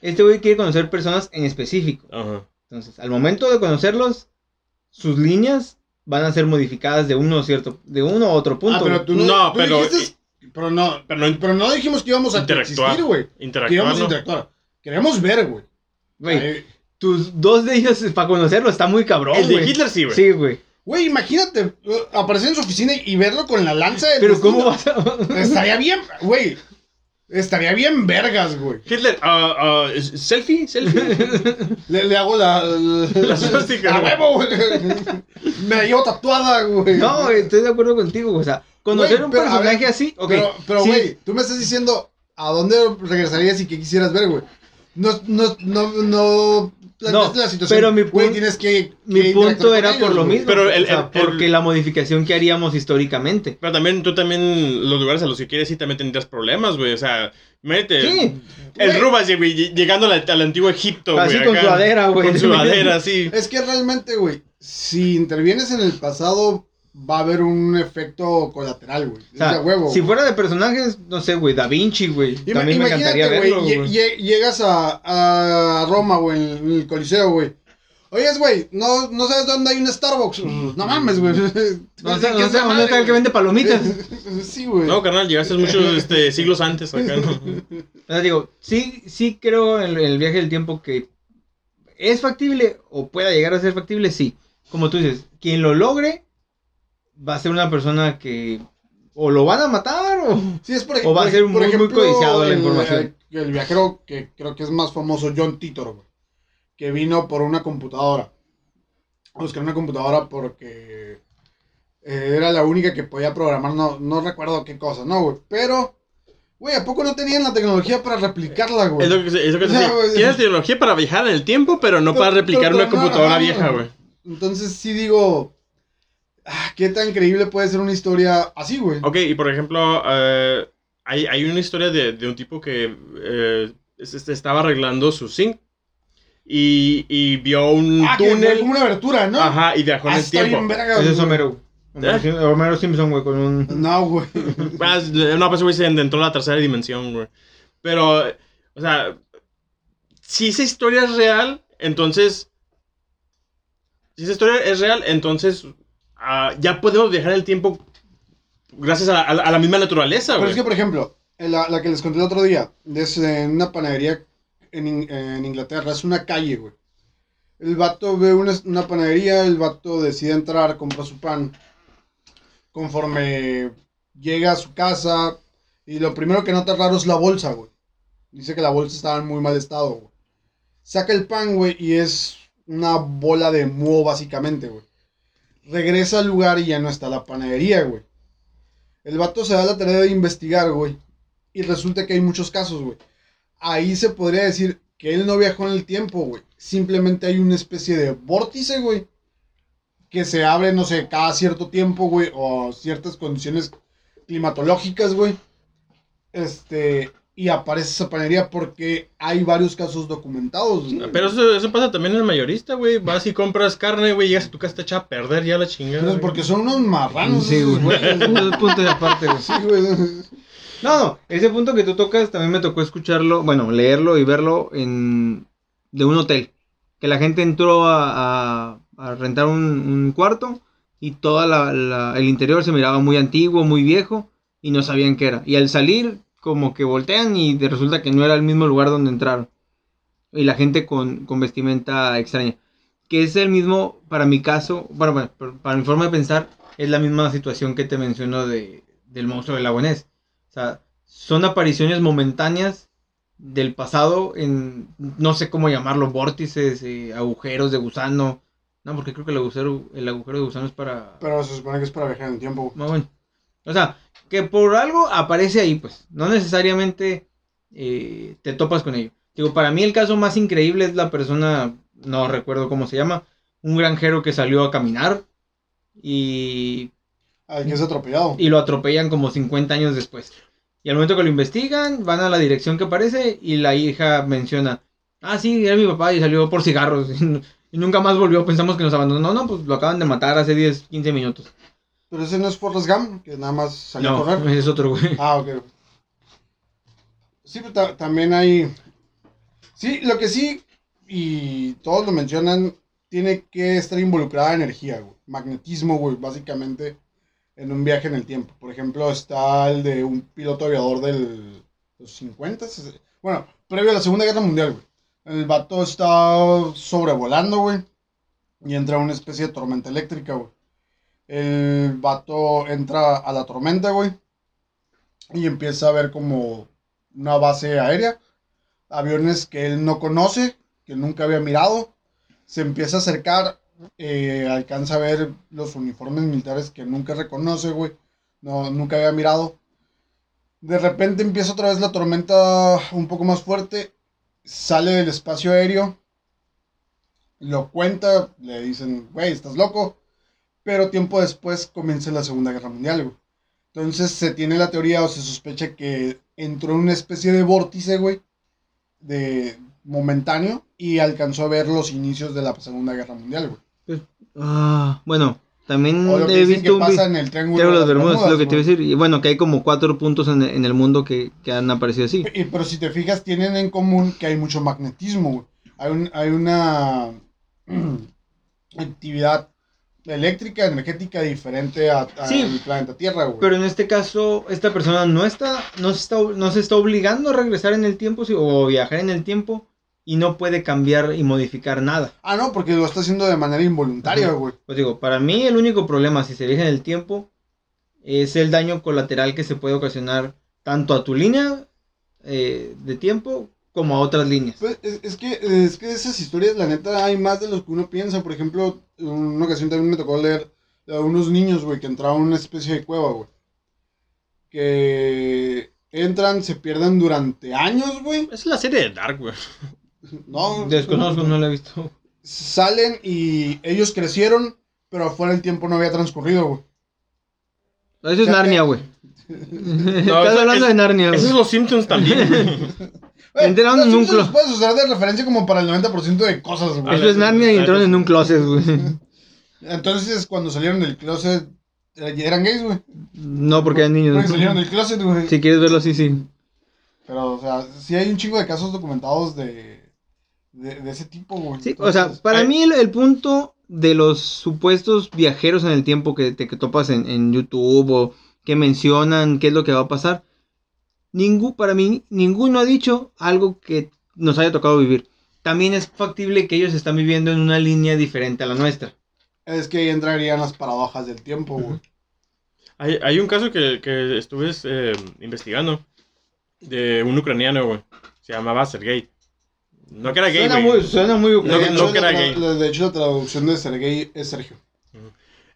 Este güey quiere conocer personas en específico. Ajá. Entonces, al momento de conocerlos, sus líneas van a ser modificadas de uno cierto, de uno a otro punto. Ah, pero tú no, No, tú pero- dijiste- pero no, Pero no pero no dijimos que íbamos a Interactuar. existir, güey. interactuar. Queremos ver, güey. Tus dos de ellos para conocerlo está muy cabrón, El de güey. Hitler sí, güey. Sí, güey. Güey, imagínate uh, aparecer en su oficina y verlo con la lanza de Pero ¿cómo vas a...? *laughs* Estaría bien, güey. Estaría bien vergas, güey. Hitler, ah, ah, ¿selfie? ¿Selfie? *laughs* Le, le hago la... La suástica, A huevo, güey. *laughs* Me la llevo tatuada, güey. No, güey, estoy de acuerdo contigo, o sea, conocer un pero, personaje ver, así. Pero, pero, sí, güey, tú me estás diciendo a dónde regresarías y qué quisieras ver, güey. No, no, no, no planteaste No, la situación. pero mi pun- tienes que. Mi punto era por lo mismo, Pero el- o sea, el- el- porque la modificación que haríamos históricamente. Pero también, tú también, los lugares a los que quieres ir también tendrías problemas, güey. O sea, mete. Sí, El. Rubas, llegando al, al antiguo Egipto, güey. así con acá. sudadera, güey. Con sudadera, *laughs* sí. Es que realmente, güey, si intervienes en el pasado, va a haber un efecto colateral, güey. O sea, huevo. si fuera de personajes, no sé, güey, Da Vinci, güey. Ima- También me encantaría imagínate, verlo, güey, lle- güey. lle- llegas a, a Roma, güey, en el Coliseo, güey. Oyes, güey, ¿no, no sabes dónde hay un Starbucks. No mames, güey. No *laughs* sé, no sé, ¿dónde está el que vende palomitas? *laughs* Sí, güey. No, carnal, llegaste muchos este, *laughs* siglos antes acá, ¿no? O sea, digo, sí, sí creo en el viaje del tiempo que es factible o pueda llegar a ser factible, sí. Como tú dices, quien lo logre va a ser una persona que o lo van a matar o, Sí, es por, o va a ser por muy, muy ejemplo, codiciado la el- información. El, el viajero que creo que es más famoso, John Titor, güey. Que vino por una computadora. Buscar una computadora porque eh, era la única que podía programar, no, no recuerdo qué cosa, ¿no, güey? Pero, güey, ¿a poco no tenían la tecnología para replicarla, güey? Es lo que, es lo que te decía. Tienes tecnología para viajar en el tiempo, pero no para replicar pero una no, computadora vieja, güey. Entonces sí digo, qué tan creíble puede ser una historia así, güey. Ok, y por ejemplo, eh, hay, hay una historia de, de un tipo que eh, es- es- estaba arreglando su zinc y, y vio un Ah, túnel. como una abertura, ¿no? Ajá, y viajó en Ah, el tiempo. verga, Ese es. Homero. Homero, ¿Eh? Homero Simpson, güey, con un... No, güey. *laughs* Ah, no, pues güey se entró a la tercera dimensión, güey. Pero, o sea, si esa historia es real, entonces. Si esa historia es real, entonces ah, ya podemos viajar el tiempo gracias a, a la- a la misma naturaleza, Pero es que, por ejemplo, la, la que les conté el otro día, es en una panadería en, In- en Inglaterra, es una calle, güey. El vato ve una, una panadería, el vato decide entrar, compra su pan. Conforme llega a su casa, y lo primero que nota raro es la bolsa, güey. Dice que la bolsa estaba en muy mal estado, güey. Saca el pan, güey, y es una bola de moho, básicamente, güey. Regresa al lugar y ya no está la panadería, güey. El vato se da la tarea de investigar, güey. Y resulta que hay muchos casos, güey. Ahí se podría decir que él no viajó en el tiempo, güey. Simplemente hay una especie de vórtice, güey. Que se abre, no sé, cada cierto tiempo, güey. O ciertas condiciones climatológicas, güey. Este. Y aparece esa panería porque hay varios casos documentados, güey. Pero eso, eso pasa también en el mayorista, güey. Vas y compras carne, güey, llegas a tu casa te echa a perder ya la chingada. Pero es güey. porque son unos marranos. Sí, esos güey. güey. es punto de aparte, güey. Sí, güey. No, no, ese punto que tú tocas también me tocó escucharlo, bueno, leerlo y verlo en de un hotel. Que la gente entró a, a- a rentar un, un cuarto y todo el interior se miraba muy antiguo, muy viejo y no sabían qué era. Y al salir, como que voltean y resulta que no era el mismo lugar donde entraron. Y la gente con, con vestimenta extraña. Que es el mismo, para mi caso, bueno, bueno, para- para mi forma de pensar, es la misma situación que te menciono de, del monstruo del lago Ness. O sea, son apariciones momentáneas del pasado en, no sé cómo llamarlo, vórtices, eh, agujeros de gusano. No, porque creo que el agujero, el agujero de gusano es para... Pero se supone que es para viajar en el tiempo. Ah, bueno. O sea, que por algo aparece ahí, pues. No necesariamente eh, te topas con ello. Digo, para mí el caso más increíble es la persona, no recuerdo cómo se llama, un granjero que salió a caminar y Al que es atropellado. y lo atropellan como 50 años después. Y al momento que lo investigan, van a la dirección que aparece y la hija menciona, ah, sí, era mi papá y salió por cigarros. *laughs* Y nunca más volvió, pensamos que nos abandonó. No, no, pues lo acaban de matar hace 10, 15 minutos. Pero ese no es Forrest Gump, que nada más salió a correr. es otro güey. Ah, ok. Sí, pero ta- también hay. Sí, lo que sí, y todos lo mencionan, tiene que estar involucrada energía, güey. Magnetismo, güey, básicamente, en un viaje en el tiempo. Por ejemplo, está el de un piloto aviador del los 50, s- bueno, previo a la Segunda Guerra Mundial, güey. El vato está sobrevolando, güey, y entra una especie de tormenta eléctrica, güey. El vato entra a la tormenta, güey, y empieza a ver como una base aérea, aviones que él no conoce, que nunca había mirado, se empieza a acercar, eh, alcanza a ver los uniformes militares que nunca reconoce, güey, no, nunca había mirado. De repente empieza otra vez la tormenta un poco más fuerte, sale del espacio aéreo, lo cuenta, le dicen, güey, estás loco, pero tiempo después comienza la Segunda Guerra Mundial, güey. Entonces se tiene la teoría o se sospecha que entró en una especie de vórtice, güey, de momentáneo y alcanzó a ver los inicios de la Segunda Guerra Mundial, güey. Ah, bueno, también O lo que he dicen visto que pasa en el Triángulo de las Bermudas, lo que te iba a decir. Y bueno, que hay como cuatro puntos en, en el mundo que, que han aparecido así. Y- pero si te fijas, tienen en común que hay mucho magnetismo, güey. Hay, un- hay una, *clears throat* actividad eléctrica, energética diferente a- al Sí. planeta Tierra, güey. Pero en este caso, esta persona no está, no se está, no se está obligando a regresar en el tiempo o viajar en el tiempo y no puede cambiar y modificar nada. Ah, no, porque lo está haciendo de manera involuntaria, Ajá. güey. Pues digo, para mí el único problema si se viaja en el tiempo es el daño colateral que se puede ocasionar tanto a tu línea eh, de tiempo como a otras líneas. Pues, es, es que, es que esas historias, la neta, hay más de los que uno piensa. Por ejemplo, en una ocasión también me tocó leer a unos niños, güey, que entraban a una especie de cueva, güey. Que entran, se pierden durante años, güey. Es la serie de Dark, güey. No, Desconozco, no lo he visto. Salen y ellos crecieron, pero afuera el tiempo no había transcurrido, güey. Eso es Narnia, güey. *laughs* No, Estás hablando es- de Narnia, güey. Esos son los Simpsons también. *laughs* Güey, Entraron los en un Simpsons clo- puedes usar de referencia como para el 90% de cosas, güey. Eso es Narnia y entraron en un closet, güey. *laughs* Entonces, cuando salieron del closet, eh, eran gays, güey. No, porque eran niños. Porque salieron del closet, güey. Si quieres verlo así, sí. Pero, o sea, sí hay un chingo de casos documentados de, de, de ese tipo, güey. Sí, o sea, para hay- mí el, el punto de los supuestos viajeros en el tiempo que te que topas en, en YouTube o que mencionan qué es lo que va a pasar, ningún, para mí ninguno ha dicho algo que nos haya tocado vivir. También es factible que ellos están viviendo en una línea diferente a la nuestra. Es que ahí entrarían las paradojas del tiempo, güey. Hay, hay un caso que, que estuve eh, investigando de un ucraniano, güey. Se llamaba Sergei. No que era gay, Suena güey. muy, suena muy ucraniano. hecho, no que era la, gay. de hecho, la traducción de Sergei es Sergio.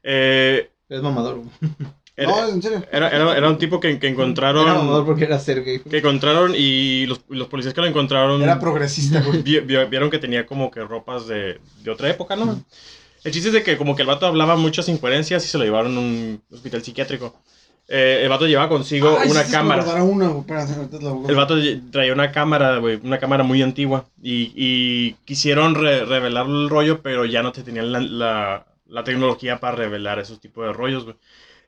Eh, Es mamador. güey. *laughs* era, No, en serio. era, era- era un tipo que, que Era encontraron. porque era Sergey. Que encontraron y los, los policías que lo encontraron. Era progresista, güey. vi- vi- vieron que tenía como que ropas de, de otra época, ¿no? El chiste es de que como que el vato hablaba muchas incoherencias y se lo llevaron a un hospital psiquiátrico. Eh, el vato llevaba consigo Ay, una sí, sí, cámara. El vato traía una cámara, güey, una cámara muy antigua. Y, y quisieron re- revelar el rollo, pero ya no te tenían la, la- la tecnología para revelar esos tipos de rollos, güey.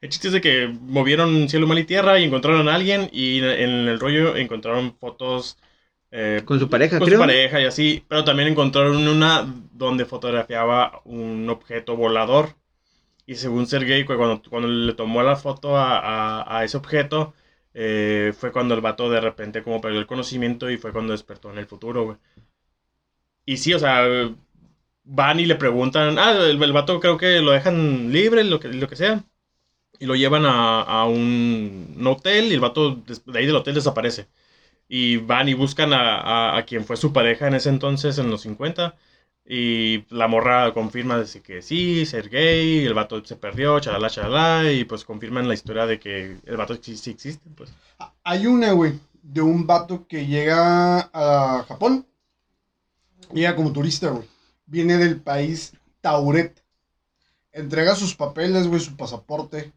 El chiste es de que movieron cielo, mal y tierra y encontraron a alguien. Y en el rollo encontraron fotos eh, Con su pareja, con creo. su pareja y así. Pero también encontraron una donde fotografiaba un objeto volador. Y según Sergei, cu- cuando, cuando le tomó la foto a, a- a ese objeto, eh, fue cuando el vato de repente como perdió el conocimiento y fue cuando despertó en el futuro, güey. Y sí, o sea, van y le preguntan, ah, el, el vato creo que lo dejan libre, lo que, lo que sea. Y lo llevan a, a un, hotel y el vato de ahí del hotel desaparece. Y van y buscan a, a- a quien fue su pareja en ese entonces, en los 50. Y la morra confirma que sí, ser gay, el vato se perdió, chalala, chalala. Y pues confirman la historia de que el vato sí, sí existe, pues. Ah, Hay una, güey, de un vato que llega a Japón. Llega como turista, güey. Viene del país Tauret. Entrega sus papeles, güey, su pasaporte.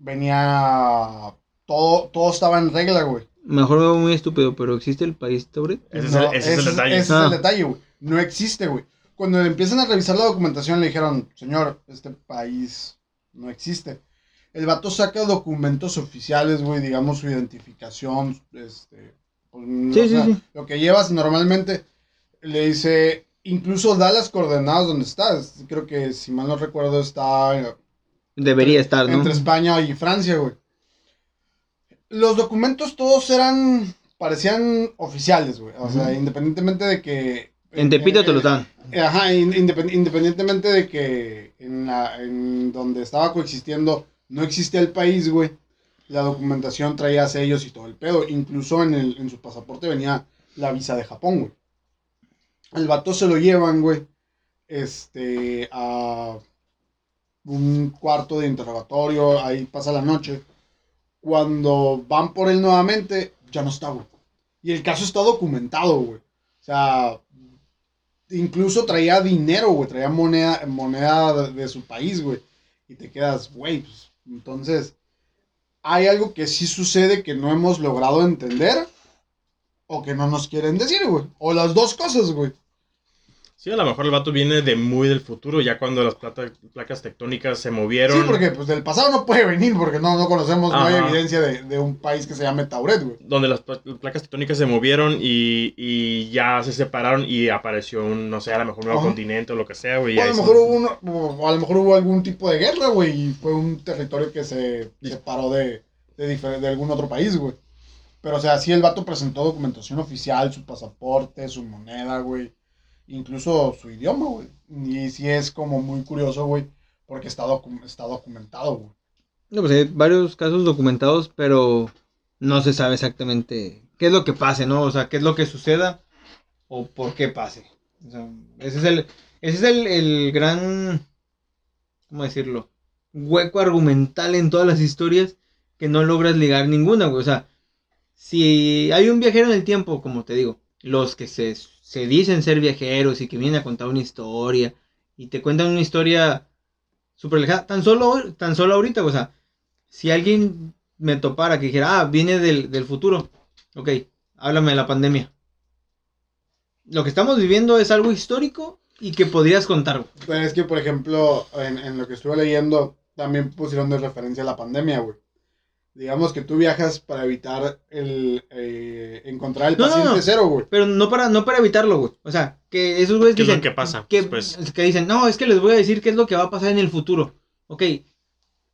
Venía. Todo, todo estaba en regla, güey. Mejor me veo muy estúpido, pero ¿existe el país Taure? Ese es el- ese es el detalle. Ese es Ah. el detalle, güey. No existe, güey. Cuando le empiezan a revisar la documentación, le dijeron, señor, este país no existe. El vato saca documentos oficiales, güey, digamos su identificación, este, pues, no, Sí, o sí, sea, sí. lo que llevas normalmente. Le dice, incluso da las coordenadas donde estás. Creo que, si mal no recuerdo, está Debería estar, ¿no? entre España y Francia, güey. Los documentos todos eran, parecían oficiales, güey. O sea, independientemente de que... En Tepito te los dan. Ajá, in- independ- independientemente de que en, la, en donde estaba coexistiendo no existía el país, güey. La documentación traía sellos y todo el pedo. Incluso en, el, en su pasaporte venía la visa de Japón, güey. El vato se lo llevan, güey. Este, a un cuarto de interrogatorio. Ahí pasa la noche. Cuando van por él nuevamente, ya no está, güey. Y el caso está documentado, güey. O sea, incluso traía dinero, güey. Traía moneda, moneda de, su país, güey. Y te quedas, güey, pues, entonces, hay algo que sí sucede que no hemos logrado entender o que no nos quieren decir, güey. O las dos cosas, güey. Sí, a lo mejor el vato viene de muy del futuro, ya cuando las plata- placas tectónicas se movieron. Sí, porque pues del pasado no puede venir porque no, no conocemos, no hay evidencia de, de un país que se llame Tauret, güey. Donde las pla- placas tectónicas se movieron y, y ya se separaron y apareció un, no sé, a lo mejor un nuevo Ajá. continente o lo que sea, güey. O a lo se- mejor hubo uno- o a lo mejor hubo algún tipo de guerra, güey, y fue un territorio que se separó de, de, de algún otro país, güey. Pero, o sea, sí el vato presentó documentación oficial, su pasaporte, su moneda, güey. Incluso su idioma, güey. Y sí es como muy curioso, güey, porque está, está documentado, güey. No, pues hay varios casos documentados, pero no se sabe exactamente qué es lo que pase, ¿no? O sea, qué es lo que suceda o por qué pase. O sea, ese es el, ese es el, el gran, ¿cómo decirlo? Hueco argumental en todas las historias que no logras ligar ninguna, güey. O sea, si hay un viajero en el tiempo, como te digo, los que se, se dicen ser viajeros y que vienen a contar una historia y te cuentan una historia súper lejana, tan solo, tan solo ahorita, o sea, si alguien me topara que dijera, ah, viene del, del futuro, ok, háblame de la pandemia. Lo que estamos viviendo es algo histórico y que podrías contar. güey. Es que, por ejemplo, en, en lo que estuve leyendo, también pusieron de referencia la pandemia, güey. Digamos que tú viajas para evitar el eh, encontrar el No, paciente no. cero, güey. Pero no para, no para evitarlo, güey. O sea, que esos güeyes ¿Qué es lo que pasa Que, después? que dicen, no, es que les voy a decir qué es lo que va a pasar en el futuro. Ok,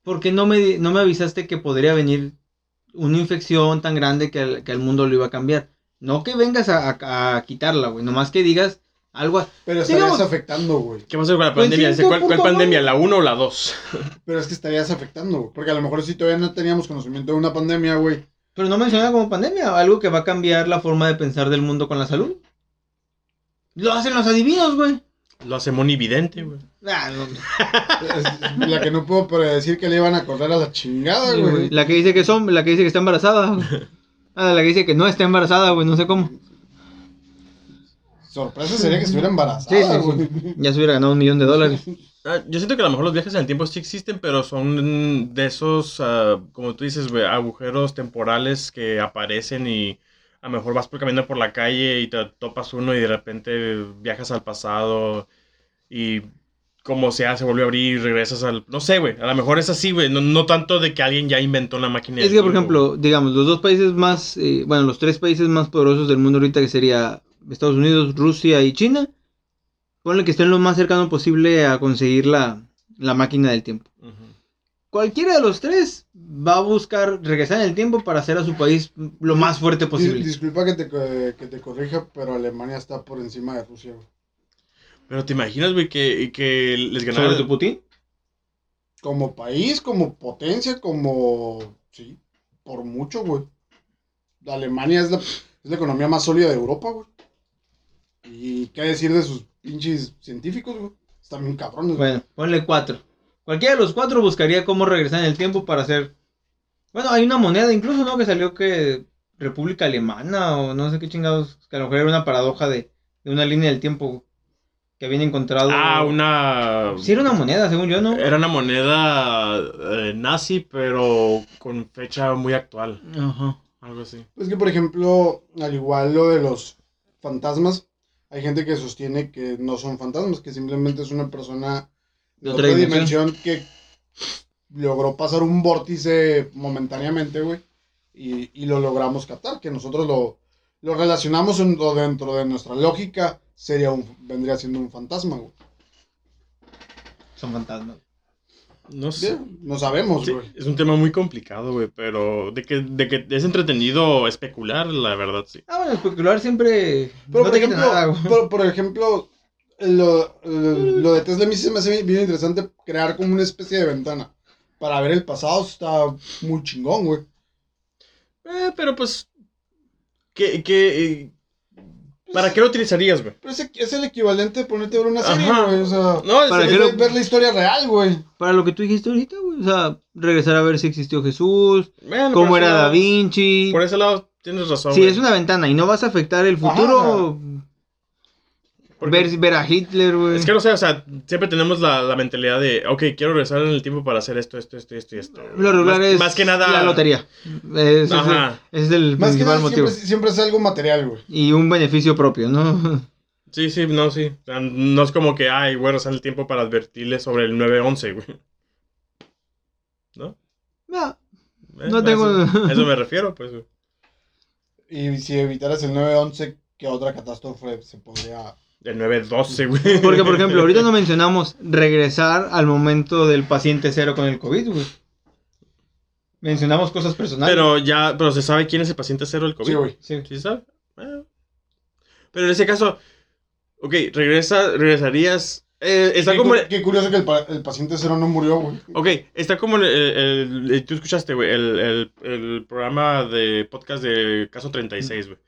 ¿por qué no me, no me avisaste que podría venir una infección tan grande que al, que al mundo lo iba a cambiar? No que vengas a, a- a quitarla, güey. Nomás que digas algo. Pero estarías Digamos- afectando, güey. ¿Qué va a hacer con la Pues pandemia? Dice, ¿Cuál, cuál pandemia? ¿La 1 o la 2? *laughs* Pero es que estarías afectando, güey. Porque a lo mejor si todavía no teníamos conocimiento de una pandemia, güey. Pero no menciona como pandemia, algo que va a cambiar la forma de pensar del mundo con la salud. Lo hacen los adivinos, güey. Lo hace monividente, güey. Ah, no. La que no puedo predecir que le iban a correr a la chingada, güey. güey. La que dice que son, la que dice que está embarazada. güey. *laughs* Ah, la que dice que no está embarazada, güey, no sé cómo. Sorpresa sería que estuviera embarazada, sí, güey. sí. Ya se hubiera ganado un millón de dólares. Ah, yo siento que a lo mejor los viajes en el tiempo sí existen, pero son de esos, ah, como tú dices, güey, agujeros temporales que aparecen y a lo mejor vas por caminando por la calle y te topas uno y de repente viajas al pasado y como sea, se vuelve a abrir y regresas al... No sé, güey, a lo mejor es así, güey, no, no tanto de que alguien ya inventó una máquina Es que, por ejemplo, digamos, los dos países más, eh, bueno, los tres países más poderosos del mundo ahorita, que sería Estados Unidos, Rusia y China, ponle que estén lo más cercano posible a conseguir la, la máquina del tiempo. Cualquiera de los tres va a buscar regresar en el tiempo para hacer a su país lo más fuerte Dis- posible. disculpa que te, que te corrija, pero Alemania está por encima de Rusia, güey. Pero te imaginas, güey, que, que les ganara... ¿Sobre tu Putin? Como país, como potencia, como... Sí, por mucho, güey. Alemania es la, es la economía más sólida de Europa, güey. Y qué decir de sus pinches científicos, güey. Están bien cabrones, güey. Bueno, ponle cuatro. Cualquiera de los cuatro buscaría cómo regresar en el tiempo para hacer... Bueno, hay una moneda incluso, ¿no? Que salió que República Alemana o no sé qué chingados, que a lo mejor era una paradoja de, de una línea del tiempo que habían encontrado. Ah, una... Sí, era una moneda, según yo, ¿no? Era una moneda eh, nazi, pero con fecha muy actual. Ajá. Algo así. Es que, por ejemplo, al igual lo de los fantasmas, hay gente que sostiene que no son fantasmas, que simplemente es una persona de De otra, otra dimensión. que logró pasar un vórtice momentáneamente, güey, y, y lo logramos captar, que nosotros lo, lo relacionamos en- o dentro de nuestra lógica, sería un, vendría siendo un fantasma, güey. Son fantasmas. No sé. No sabemos, Sí, güey. es un tema muy complicado, güey, pero de que, de que es entretenido especular, la verdad, sí. Ah, bueno, especular siempre. Pero, no por ejemplo, nada, por, por ejemplo, lo, lo de Tesla a mí se me hace bien interesante crear como una especie de ventana. Para ver el pasado está muy chingón, güey. Eh, pero pues, ¿qué, qué, eh, ¿para qué lo utilizarías, güey? Pero es, es el equivalente de ponerte a ver una serie, güey. O sea, No, es, ¿Para es- qué es lo- ver- la historia real, güey. Para lo que tú dijiste ahorita, güey. O sea, regresar a ver si existió Jesús, bueno, cómo era lado- Da Vinci. Por ese lado tienes razón, Si güey. es una ventana y no vas a afectar el futuro, ver, ver a Hitler, güey. Es que no sé, o sea, siempre tenemos la, la mentalidad de, ok, quiero regresar en el tiempo para hacer esto, esto, esto y esto y esto. Lo regular más, es más que nada... la lotería. Es, el, Ajá. es el Más que principal nada motivo. siempre, siempre es algo material, güey. Y un beneficio propio, ¿no? Sí, sí, no, sí. O sea, no es como que, ay, güey, regresar el tiempo para advertirle sobre el 911, güey. ¿No? No, Eh, No a tengo- Eso, a eso me refiero, pues. güey. Y si evitaras el 911, ¿qué otra catástrofe se podría...? El 912, güey. Porque, por ejemplo, ahorita no mencionamos regresar al momento del paciente cero con el COVID, güey. Mencionamos cosas personales. Pero ya, pero se sabe quién es el paciente cero del COVID. Sí, güey. Sí. ¿Sí sabe? Eh. Pero en ese caso, ok, regresa, regresarías. eh, está Qué como. cu- Qué curioso que el, pa- el paciente cero no murió, güey. Ok, está como en el, el- el- Tú escuchaste, güey, el, el, el programa de podcast de Caso 36, güey.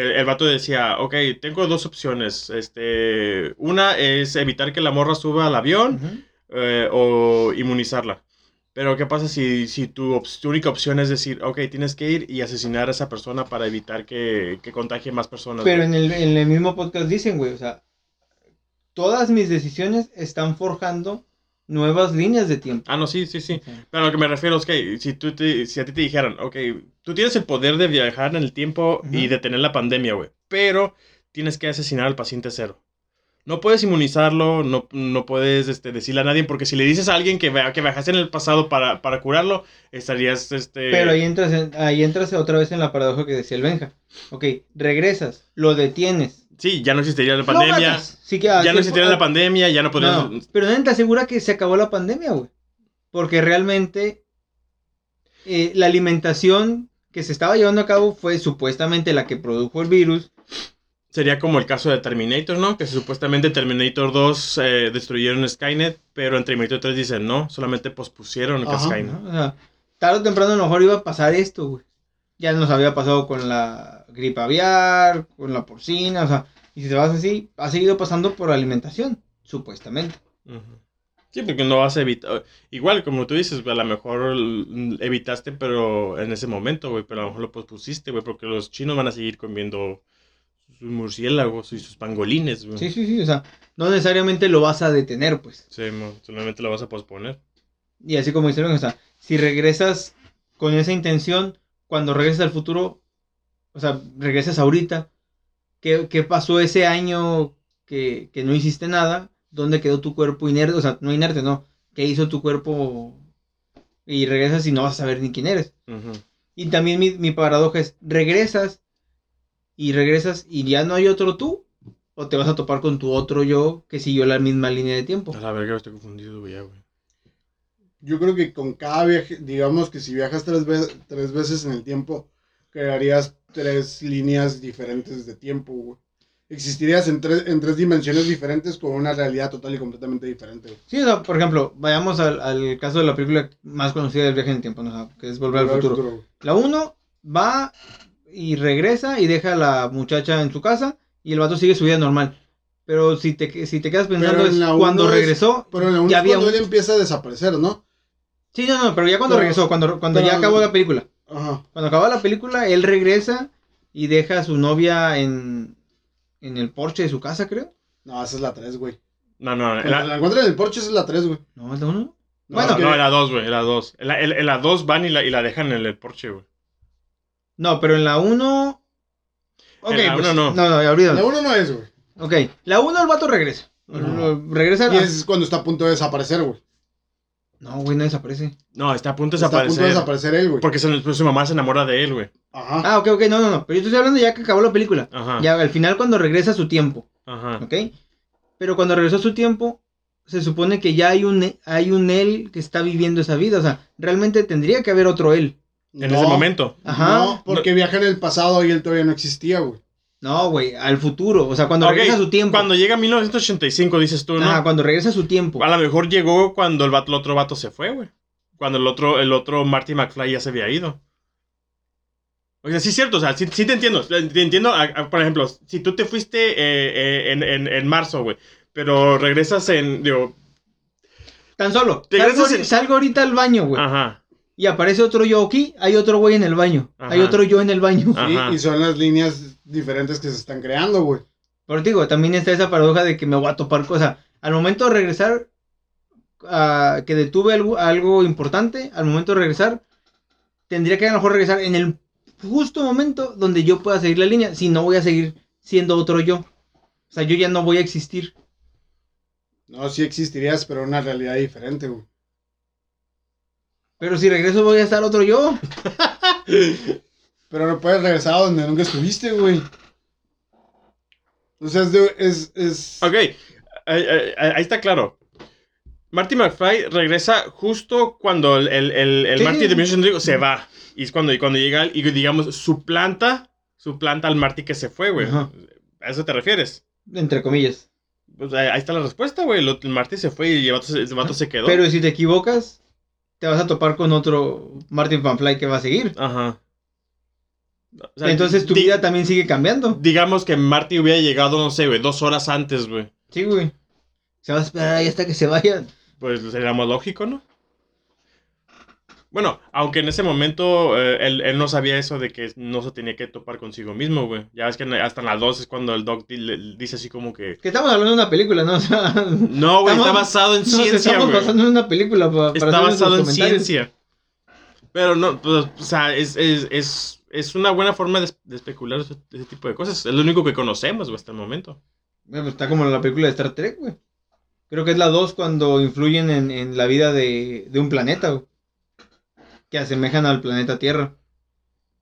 El, el vato decía, ok, tengo dos opciones. Este, una es evitar que la morra suba al avión eh, o inmunizarla. Pero, ¿qué pasa si, si tu, op- tu única opción es decir, ok, tienes que ir y asesinar a esa persona para evitar que, que contagie más personas? Pero en el, en el mismo podcast dicen, güey, o sea, todas mis decisiones están forjando nuevas líneas de tiempo. Ah, no, sí, sí, sí. O sea, Pero lo que me refiero es que si, tú te- si a ti te dijeran, ok, tú tienes el poder de viajar en el tiempo y Ujú. detener la pandemia, güey, pero tienes que asesinar al paciente cero. No puedes inmunizarlo, no, no puedes este, decirle a nadie, porque si le dices a alguien que, que viajaste en el pasado para, para curarlo, estarías... Este... Pero ahí entras, en- ahí entras otra vez en la paradoja que decía el Benja. Ok, regresas, lo detienes. Sí, ya no existiría la pandemia. Sí que- ah, Ya sí, no existiría ah, la pandemia, ya no podrías... No, pero nadie te asegura que se acabó la pandemia, güey. Porque realmente eh, la alimentación que se estaba llevando a cabo fue supuestamente la que produjo el virus. Sería como el caso de Terminator, ¿no? Que supuestamente Terminator 2 eh, destruyeron Skynet, pero en Terminator 3 dicen no, solamente pospusieron Ajá. Skynet. O sea, tarde o temprano a lo mejor iba a pasar esto, güey. Ya nos había pasado con la gripe aviar, con la porcina, o sea, y si te vas así, ha seguido pasando por alimentación, supuestamente. Sí, porque no vas a evitar. Igual, como tú dices, a lo mejor evitaste, pero en ese momento, güey, pero a lo mejor lo pospusiste, güey, porque los chinos van a seguir comiendo sus murciélagos y sus pangolines, güey. Sí, sí, sí, o sea, no necesariamente lo vas a detener, pues. Sí, mo, solamente lo vas a posponer. Y así como hicieron, o sea, si regresas con esa intención, cuando regresas al futuro, o sea, regresas ahorita, ¿qué, qué pasó ese año que, que no hiciste nada? ¿Dónde quedó tu cuerpo inerte? O sea, no inerte, no. ¿Qué hizo tu cuerpo? Y regresas y no vas a saber ni quién eres. Y también mi, mi paradoja es, regresas y regresas y ya no hay otro tú. O te vas a topar con tu otro yo que siguió la misma línea de tiempo. A la verga, estoy confundido, güey, güey. Yo creo que con cada viaje, digamos que si viajas tres, ve- tres veces en el tiempo, crearías tres líneas diferentes de tiempo, güey. Existirías en tres, en tres dimensiones diferentes con una realidad total y completamente diferente, güey. Sí, o sea, por ejemplo, vayamos al, al caso de la película más conocida del viaje en el tiempo, ¿no? O sea, que es Volver al Futuro. La 1 va y regresa y deja a la muchacha en su casa y el vato sigue su vida normal. Pero si te, si te quedas pensando es cuando uno es- regresó. Pero en la uno Ya es había cuando un- él empieza a desaparecer, ¿no? Sí, no, no, pero ya cuando Pero- regresó, cuando, cuando ya pero- acabó la película. Ajá. Cuando acaba la película, él regresa y deja a su novia en, en el porche de su casa, creo. No, esa es la 3, güey. No, no, Cuando la, la encuentran en el porche, esa es la 3, güey. No, es la 1. No, Bueno, que- no, en la 2, güey, en la 2. En la, en- en la 2 van y la, y la dejan en el porche, güey. No, pero en la 1. Ok, En la pues, uno no. No, no, ya olvídalo. la 1 no es, güey. Ok, la 1 el vato regresa. Ajá. Regresa. Y es cuando está a punto de desaparecer, güey. No, güey, no desaparece. No, está a punto de Está a punto desaparecer. de desaparecer él, güey. Porque se- pues, su mamá se enamora de él, güey. Ajá. Ah, ok, ok, no, no, no. Pero yo estoy hablando ya que acabó la película. Ajá. Ya al final cuando regresa a su tiempo, Ajá. ¿ok? Pero cuando regresó a su tiempo, se supone que ya hay un, hay un él que está viviendo esa vida. O sea, realmente tendría que haber otro él. En No, ese momento. Ajá. No, porque viaja en el pasado y él todavía no existía, güey. No, güey, al futuro. O sea, cuando regresa a su tiempo. Cuando llega 1985, dices tú, ¿no? Ajá, cuando regresa a su tiempo. A lo mejor llegó cuando el, vato- el otro vato se fue, güey. Cuando el otro, el otro Marty McFly ya se había ido. O sea, sí es cierto, o sea, sí, sí te entiendo. Te entiendo, a- a- por ejemplo, si tú te fuiste eh, eh, en, en- en marzo, güey, pero regresas en, digo, Tan solo. Te Salgo, en- ahorita al baño, güey. ajá, Y aparece otro yo aquí. Hay otro güey en el baño. Hay otro yo en el baño. Ah. Sí, Ajá. y son las líneas diferentes que se están creando, güey. Pero te digo, también está esa paradoja de que me voy a topar cosas. Al momento de regresar, ah, que detuve algo, algo importante, al momento de regresar, tendría que a lo mejor regresar en el justo momento donde yo pueda seguir la línea. Si no, voy a seguir siendo otro yo. O sea, yo ya no voy a existir. No, sí existirías, pero en una realidad diferente, güey. Pero si regreso voy a estar otro yo. *laughs* Pero no puedes regresar a donde nunca estuviste, güey. O sea, es de, es, es... Ok, ahí, ahí- ahí está claro. Marty McFly regresa justo cuando el, el, el, el. Marty de Mission se va. Y es cuando, y cuando llega, y digamos, suplanta, suplanta al Marty que se fue, güey. Ajá. ¿A eso te refieres? Entre comillas. Pues ahí ahí está la respuesta, güey. El Marty se fue y el vato se, el vato se quedó. Pero si te equivocas, te vas a topar con otro Martin Van Fly que va a seguir. Ajá. O sea, Entonces tu vida también sigue cambiando. Digamos que Marty hubiera llegado, no sé, güey, dos horas antes, güey. Sí, güey. Se va a esperar ahí hasta que se vaya. Pues sería más lógico, ¿no? Bueno, aunque en ese momento eh, él, él no sabía eso de que no se tenía que topar consigo mismo, güey. Ya ves que hasta en las dos es cuando el Doc dice así como que... Que estamos hablando de una película, ¿no? *laughs* O sea, No, güey, está Estamos- basado en ciencia, estamos güey. basando en una película pa- para, Está basado en ciencia. Pero no, pues, o sea, es, es, es, es una buena forma de, de especular ese, ese tipo de cosas. Es lo único que conocemos, güey, hasta el momento. Bueno, pues está como la película de Star Trek, güey. Creo que es la 2 cuando influyen en, en la vida de, de un planeta, güey. Que asemejan al planeta Tierra.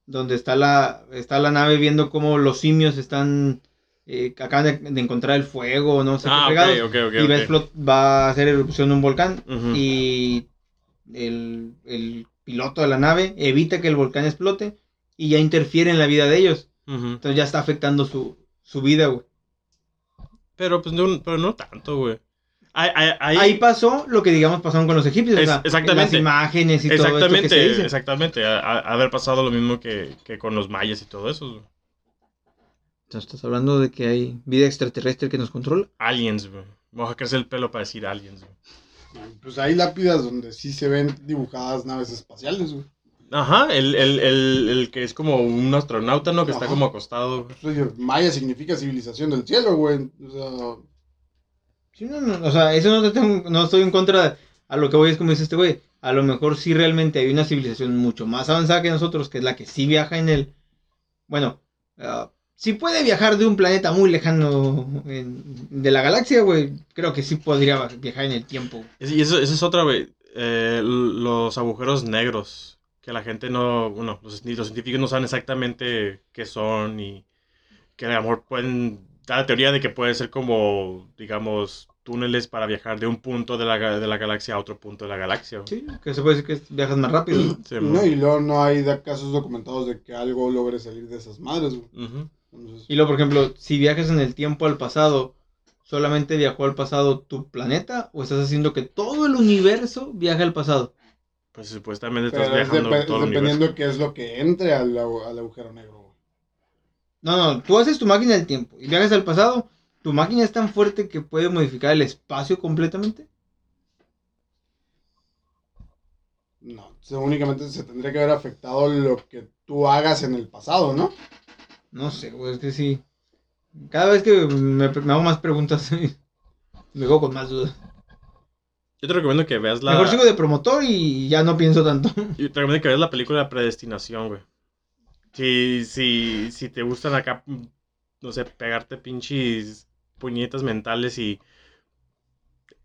Donde está la, está la nave viendo cómo los simios están... eh, acaban de, de encontrar el fuego, no sé Ah, qué fregados. ok, ok, ok. y va, a va hacer erupción un volcán. Y el, el piloto de la nave evita que el volcán explote. Y ya interfiere en la vida de ellos. Entonces ya está afectando su, su vida, güey. Pero pues no, pero no tanto, güey. Ahí, ahí- pasó lo que digamos pasaron con los egipcios. Es- o sea, exactamente. Las imágenes y todo esto que exactamente, se dice. exactamente. A- a- haber pasado lo mismo que, que con los mayas y todo eso. güey. Entonces, estás hablando de que hay vida extraterrestre que nos controla. Aliens, güey. Voy a crecer el pelo para decir aliens, güey. Pues hay lápidas donde sí se ven dibujadas naves espaciales, güey. Ajá, el, el, el, el que es como un astronauta, ¿no? Que está como acostado. Pues, Maya significa civilización del cielo, güey. O sea, Sí, no, no, o sea, eso no, te tengo- no estoy en contra. A lo que voy es como dice este güey. A lo mejor sí realmente hay una civilización mucho más avanzada que nosotros, que es la que sí viaja en el. Bueno, ah, si puede viajar de un planeta muy lejano en- de la galaxia, güey. Creo que sí podría viajar en el tiempo. Es- Y eso, eso es otra, güey. Eh, los agujeros negros. Que la gente no. Bueno, los, ni los científicos no saben exactamente qué son. Y que a lo mejor pueden. Da la teoría de que pueden ser como, digamos, túneles para viajar de un punto de la, ga- de la galaxia a otro punto de la galaxia. Sí, que se puede decir que viajas más rápido. ¿no? *clears throat* Sí, no, mo- y luego no hay casos documentados de que algo logre salir de esas madres. Entonces, Y luego, por ejemplo, si viajas en el tiempo al pasado, ¿solamente viajó al pasado tu planeta? ¿O estás haciendo que todo el universo viaje al pasado? Pues supuestamente pero estás es, viajando todo el dependiendo qué es lo que entre al, al agujero negro, güey. No, no, tú haces tu máquina del tiempo y viajas al pasado. ¿Tu máquina es tan fuerte que puede modificar el espacio completamente? No, se- únicamente se tendría que haber afectado lo que tú hagas en el pasado, ¿no? No sé, güey, es que sí. Cada vez que me, me hago más preguntas, *laughs* me hago con más dudas. Yo te recomiendo que veas la. Mejor sigo de promotor y ya no pienso tanto. *laughs* Yo te recomiendo que veas la película de Predestinación, güey. Si, si, si te gustan acá, no sé, pegarte pinches puñetas mentales y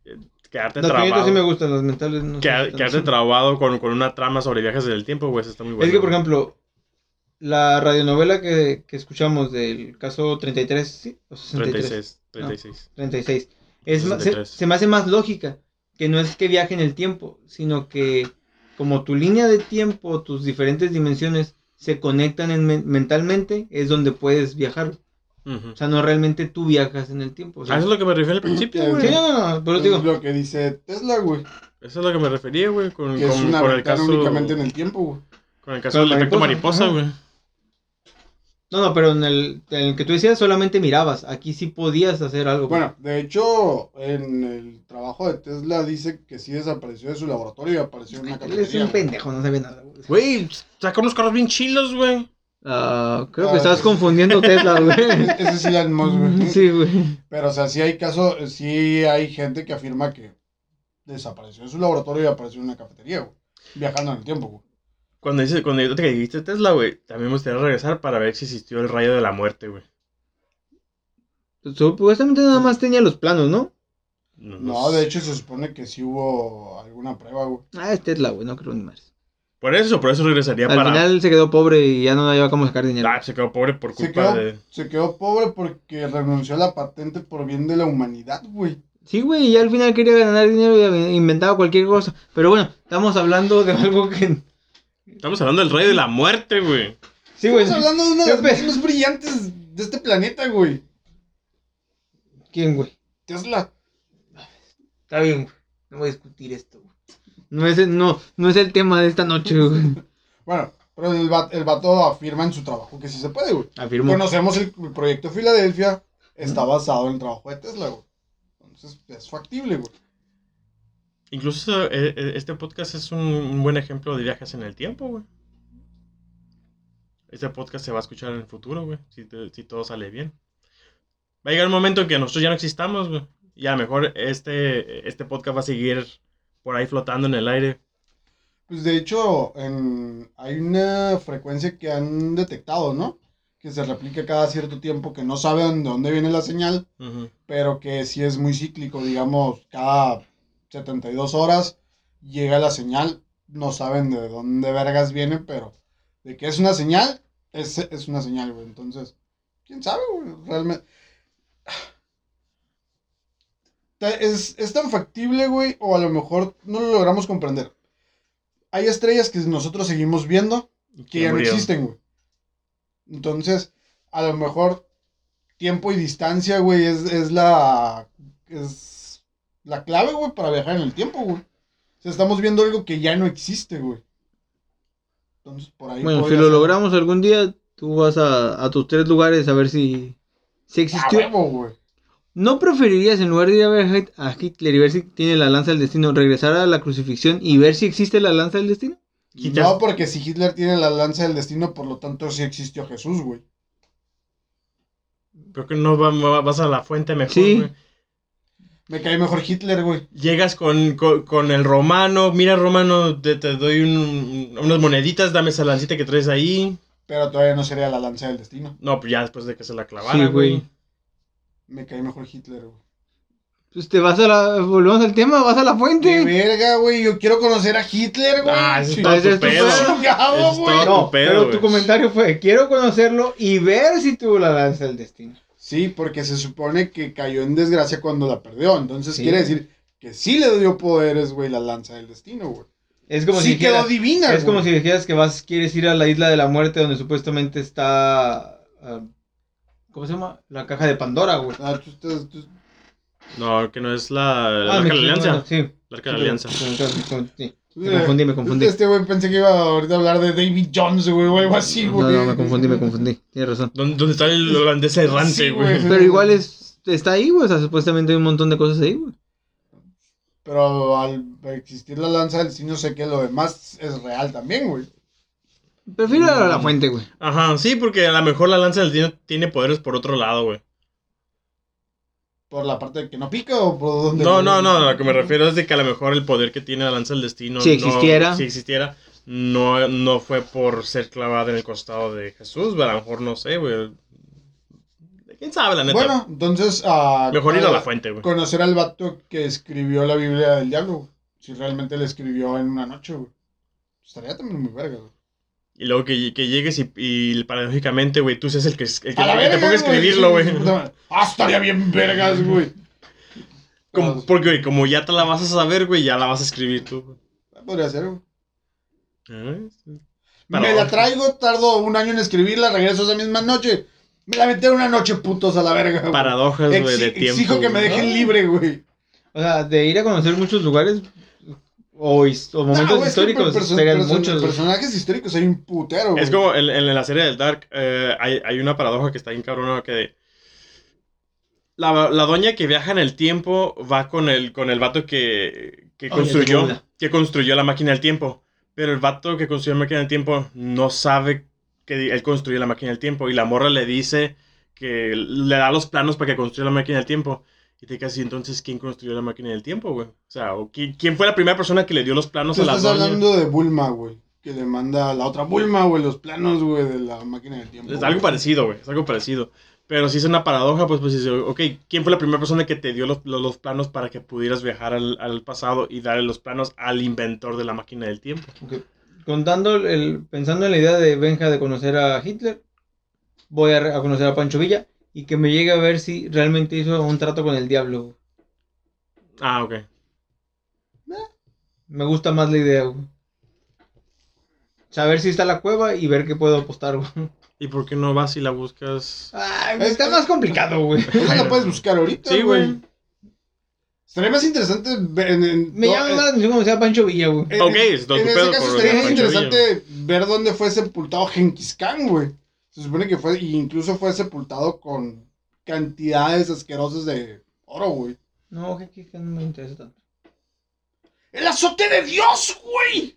eh, quedarte Los trabado. sí me gustan, los mentales no. queda- quedarte trabado con, con una trama sobre viajes del tiempo, güey, eso está muy bueno. Es que, por ejemplo, la radionovela que, que escuchamos del caso 33, ¿sí? O 63, 36, 36. 36. Es ma- se, 63. se me hace más lógica que no es que viaje en el tiempo, sino que como tu línea de tiempo, tus diferentes dimensiones se conectan en men- mentalmente, es donde puedes viajar. O sea, no realmente tú viajas en el tiempo. o sea- A eso es lo que me refiero al principio, Sí, güey. Sí, no, no, no, pero te es digo, lo que dice Tesla, güey. Eso es lo que me refería, güey, con, con- con el caso. únicamente en el tiempo, güey. Con el caso del efecto mariposa, güey. No, no, pero en el, en el que tú decías solamente mirabas, aquí sí podías hacer algo. Bueno, de hecho, en el trabajo de Tesla dice que sí desapareció de su laboratorio y apareció en una Él es cafetería. un pendejo, no sabía nada. güey. Güey, saca unos carros bien chilos, güey. Ah, creo Ah, que estabas sí. confundiendo Tesla, güey. *laughs* Ese es Elon Musk, güey. *laughs* Sí, güey. Pero, o sea, sí hay caso, sí hay gente que afirma que desapareció de su laboratorio y apareció en una cafetería, güey. Viajando en el tiempo, güey. Cuando dices, cuando yo te dijiste Tesla, güey, también me gustaría regresar para ver si existió el rayo de la muerte, güey. Supuestamente nada más tenía los planos, ¿no? No, de hecho se supone que sí hubo alguna prueba, güey. Ah, es Tesla, güey, no creo ni más. Por eso, por eso regresaría Al para. final se quedó pobre y ya no había cómo sacar dinero. Ah, se quedó pobre por Se culpa quedó, de. se quedó pobre porque renunció a la patente por bien de la humanidad, güey. Sí, güey, y ya al final quería ganar dinero y inventaba cualquier cosa. Pero bueno, estamos hablando de algo que... Estamos hablando del rey de la muerte, güey. Sí, güey. Estamos hablando de una de las más brillantes de este planeta, güey. ¿Quién, güey? Tesla. Está bien, güey. No voy a discutir esto, güey. No es, el, no, no es el tema de esta noche, güey. Bueno, pero el, va- el vato afirma en su trabajo que sí se puede, güey. Afirmo. Conocemos el, el proyecto Filadelfia, está basado en el trabajo de Tesla, güey. Entonces es factible, güey. Incluso eh, eh, este podcast es un, buen ejemplo de viajes en el tiempo, güey. Este podcast se va a escuchar en el futuro, güey. Si, todo sale bien. Va a llegar un momento en que nosotros ya no existamos, güey. Y a lo mejor este, este podcast va a seguir por ahí flotando en el aire. Pues de hecho, en- hay una frecuencia que han detectado, ¿no? Que se replica cada cierto tiempo, que no saben de dónde viene la señal, pero que sí es muy cíclico, digamos, cada 72 horas llega la señal, no saben de dónde vergas viene, pero de que es una señal, es, es una señal, güey. Entonces, quién sabe, güey, realmente. *sighs* Es, es tan factible, güey, o a lo mejor no lo logramos comprender. Hay estrellas que nosotros seguimos viendo que ya no existen, güey. Entonces, a lo mejor tiempo y distancia, güey, es, es la es la clave, güey, para viajar en el tiempo, güey. O sea, estamos viendo algo que ya no existe, güey. Entonces, por ahí Bueno, si lo ser- logramos algún día, tú vas a, a tus tres lugares a ver si, si ¡A existió. huevo, güey! ¿No preferirías, en lugar de ir a ver a Hit- a Hitler y ver si tiene la lanza del destino, regresar a la crucifixión y ver si existe la lanza del destino? Quitas- No, porque si Hitler tiene la lanza del destino, por lo tanto sí existió Jesús, güey. Creo que no va- va- vas a la fuente mejor, Sí. güey. Me cae mejor Hitler, güey. Llegas con, con, con el romano, mira romano, te, te doy un- unas moneditas, dame esa lancita que traes ahí. Pero todavía no sería la lanza del destino. No, pues ya después de que se la clavara, Sí, güey. Me cae mejor Hitler, güey. Pues te vas a la... Volvemos al tema, vas a la ¡Qué fuente. verga, güey! Yo quiero conocer a Hitler, güey. Ah, tu pedo. No, pero tu comentario fue, quiero conocerlo y ver si tuvo la lanza del destino. Sí, porque se supone que cayó en desgracia cuando la perdió. Entonces Sí. quiere decir que sí le dio poderes, güey, la lanza del destino, güey. Es como sí si quedó dijeras, divina, es como si dijeras que vas, quieres ir a la isla de la muerte donde supuestamente está... ah, ¿Cómo se llama? La caja de Pandora, güey. Ah, tú estás- tú- No, que no es la, la Ah, Arca de la Alianza. Sí. La Arca de la Alianza. Sí, tú- Me confundí, me confundí. Este güey pensé que iba ahorita a hablar de David Jones, güey, o algo así, No, güey. no, me confundí, me confundí. Tienes razón. ¿Dónde, dónde está el holandés errante, Sí, güey? Pero igual es, está ahí, güey. O sea, supuestamente hay un montón de cosas ahí, güey. Pero al existir la lanza del destino, sé que lo demás es real también, güey. Prefiero a la fuente, güey. Ajá, sí, porque a lo mejor la lanza del destino tiene poderes por otro lado, güey. ¿Por la parte de que no pica o por donde.? No, no, no, a lo que me refiero es de que a lo mejor el poder que tiene la lanza del destino. Si no- existiera. si existiera, no, no fue por ser clavada en el costado de Jesús, güey, a lo mejor no sé, güey. ¿Quién sabe, la neta? Bueno, entonces. ah, mejor ir a ah, la fuente, güey. Conocer al vato que escribió la Biblia del Diablo, güey. Si realmente la escribió en una noche, güey. Estaría también muy verga, güey. Y luego que, que llegues y, y paradójicamente, güey, tú seas el que, el que, A la el que verga, te ponga a escribirlo, güey. Ah, estaría bien vergas, güey. Como- porque, güey, como ya te la vas a saber, güey, ya la vas a escribir tú. güey. Podría ser, güey. ¿Eh? Me la traigo, tardo un año en escribirla, regreso esa misma noche. Me la metí una noche, putos, a la verga. güey. Paradojas, güey, de tiempo. Exijo que me dejen libre, güey. O sea, de ir a conocer muchos lugares o, momentos No, históricos, perso- serían perso- muchos. Personajes históricos hay un putero, güey. Es como en, en la serie del Dark, eh, hay, hay una paradoja que está bien cabrona que la, la doña que viaja en el tiempo va con el, con el vato que, que construyó, que construyó la máquina del tiempo. Pero el vato que construyó la máquina del tiempo no sabe que él construyó la máquina del tiempo. Y la morra le dice que le da los planos para que construya la máquina del tiempo. Y te así, entonces, ¿quién construyó la máquina del tiempo, güey? O sea, ¿o quién, quién fue la primera persona que le dio los planos a la estás doña? hablando de Bulma, güey. Que le manda a la otra Bulma, güey, los planos, güey, de la máquina del tiempo. Es güey. algo parecido, güey. Es algo parecido. Pero si es una paradoja, pues, pues, dice, ok, ¿quién fue la primera persona que te dio los, los, los planos para que pudieras viajar al, al pasado y darle los planos al inventor de la máquina del tiempo? Ok. Contando el, pensando en la idea de Benja de conocer a Hitler, voy a, a conocer a Pancho Villa y que me llegue a ver si realmente hizo un trato con el diablo. Ah, ok. Me gusta más la idea, güey. Saber si está la cueva y ver qué puedo apostar, güey. ¿Y por qué no vas y la buscas? Ay, Es- está más complicado, güey. *laughs* Eso lo puedes buscar ahorita, Sí, güey. Estaría más interesante ver en, en- Me no, llama más la atención como sea Pancho Villa, güey. en- Ok, es en ese caso estaría más interesante ver dónde fue sepultado Genghis Khan, güey. Se supone que fue, y incluso fue sepultado con cantidades asquerosas de oro, güey. No, que, que- que no me interesa tanto. ¡El azote de Dios, güey!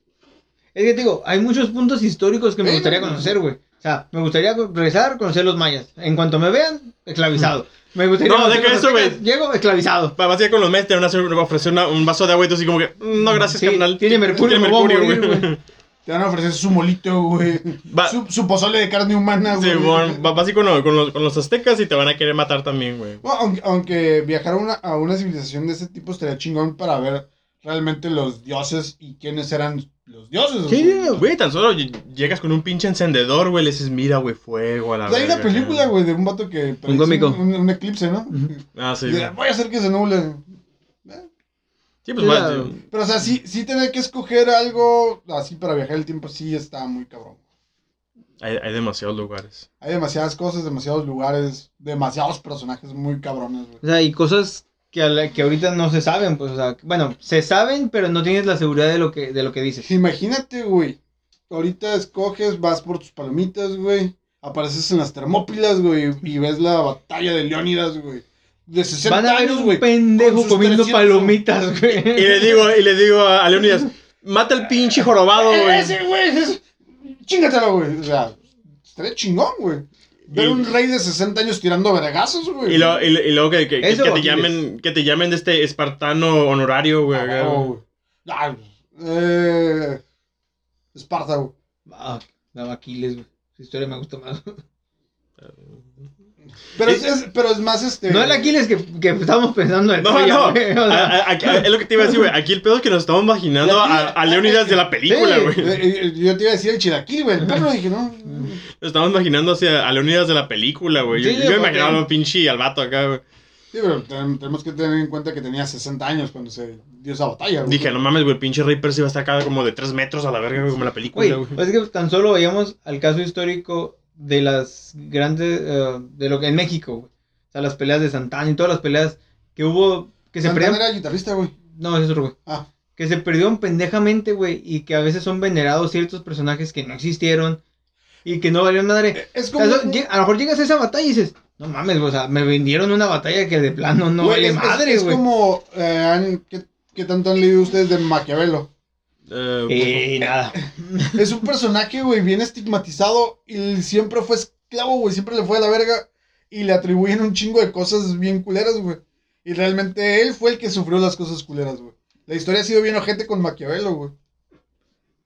Es que te digo, hay muchos puntos históricos que me gustaría no, no. conocer, güey. O sea, me gustaría regresar, conocer los mayas. En cuanto me vean, esclavizado. Me gustaría No, deja los eso, güey. Llego, esclavizado. Vas a ir con los meses, te van a ofrecer una- un vaso de agua y tú así como que, "Mm, no, gracias, Sí, carnal. tiene mercurio, me voy a morir, güey. Te van a ofrecer su molito, güey. Va- Su, su pozole de carne humana, Sí, güey. bueno, va- vas a ir con, lo- con los, con los aztecas y te van a querer matar también, güey. Bueno, aunque, aunque viajar a una, a una civilización de ese tipo estaría chingón para ver realmente los dioses y quiénes eran los dioses. Sí, güey. Güey, tan solo ll- llegas con un pinche encendedor, güey, le dices, mira, güey, fuego a la Pues hay una película, güey, de un vato que predice cómico. Un, un eclipse, ¿no? Ah, sí. Y Voy a hacer que se nuble. Sí, pues, Mira, va- Pero, o sea, sí, sí tener que escoger algo así para viajar el tiempo, sí está muy cabrón. hay, hay demasiados lugares. Hay demasiadas cosas, demasiados lugares, demasiados personajes muy cabrones, güey. O sea, y cosas que, a la- que ahorita no se saben, pues, o sea, bueno, se saben, pero no tienes la seguridad de lo que, de lo que dices. Imagínate, güey. Ahorita escoges, vas por tus palomitas, güey. Apareces en las Termópilas, güey. Y ves la batalla de Leónidas, güey. De 60 Van a ver años, un güey. pendejo comiendo 300 palomitas, güey. Y le digo, y le digo a, Leonidas, mata al pinche jorobado, Eh, güey. Ese, güey. es- Chingatelo, güey. O sea, estaría chingón, güey. Ver Y- un rey de 60 años tirando vergazos, güey. Y, lo- y, y luego que, que, que- te llamen, que te llamen de este espartano honorario, güey. Ah, güey. Ah, eh, Esparta, güey. Ah, la Aquiles, güey. Su historia me gusta más. Pero es, es- pero es más este. No el Aquiles que, que estábamos pensando en No, no. güey, o sea. A- a- aquí- es lo que te iba a decir, güey. Aquí el pedo es que nos estamos imaginando a, a Leonidas de la película, Sí. güey. Eh, eh, Yo te iba a decir el chilaquil, güey. El perro dije, no. Nos estamos imaginando hacia, a Leonidas de la película, güey. Yo, Sí, yo me porque- imaginaba a un pinche al vato acá, güey. Sí, pero ten- tenemos que tener en cuenta que tenía 60 años cuando se dio esa batalla, güey. Dije, no mames, güey, el pinche Rey Percy va a estar acá como de 3 metros a la verga, güey, como en la película, Güey, güey. pues es que tan solo veíamos al caso histórico de las grandes, eh, de lo que en México, güey. O sea, las peleas de Santana y todas las peleas que hubo, que se perdieron. era guitarrista, güey. No, es otro, güey. Ah, Que se perdieron pendejamente, güey, y que a veces son venerados ciertos personajes que no existieron y que no valieron madre. eh, es O como. sea, so- lle- a lo mejor llegas a esa batalla y dices, no mames, güey, o sea, me vendieron una batalla que de plano no güey, vale es, es- madre, es güey. como. eh, ¿qué, qué tanto han leído ustedes de Maquiavelo? Eh, Eh, nada. *laughs* Es un personaje, güey, bien estigmatizado y siempre fue esclavo, güey. Siempre le fue a la verga y le atribuyen un chingo de cosas bien culeras, güey. Y realmente él fue el que sufrió las cosas culeras, güey. La historia ha sido bien ojete con Maquiavelo, güey.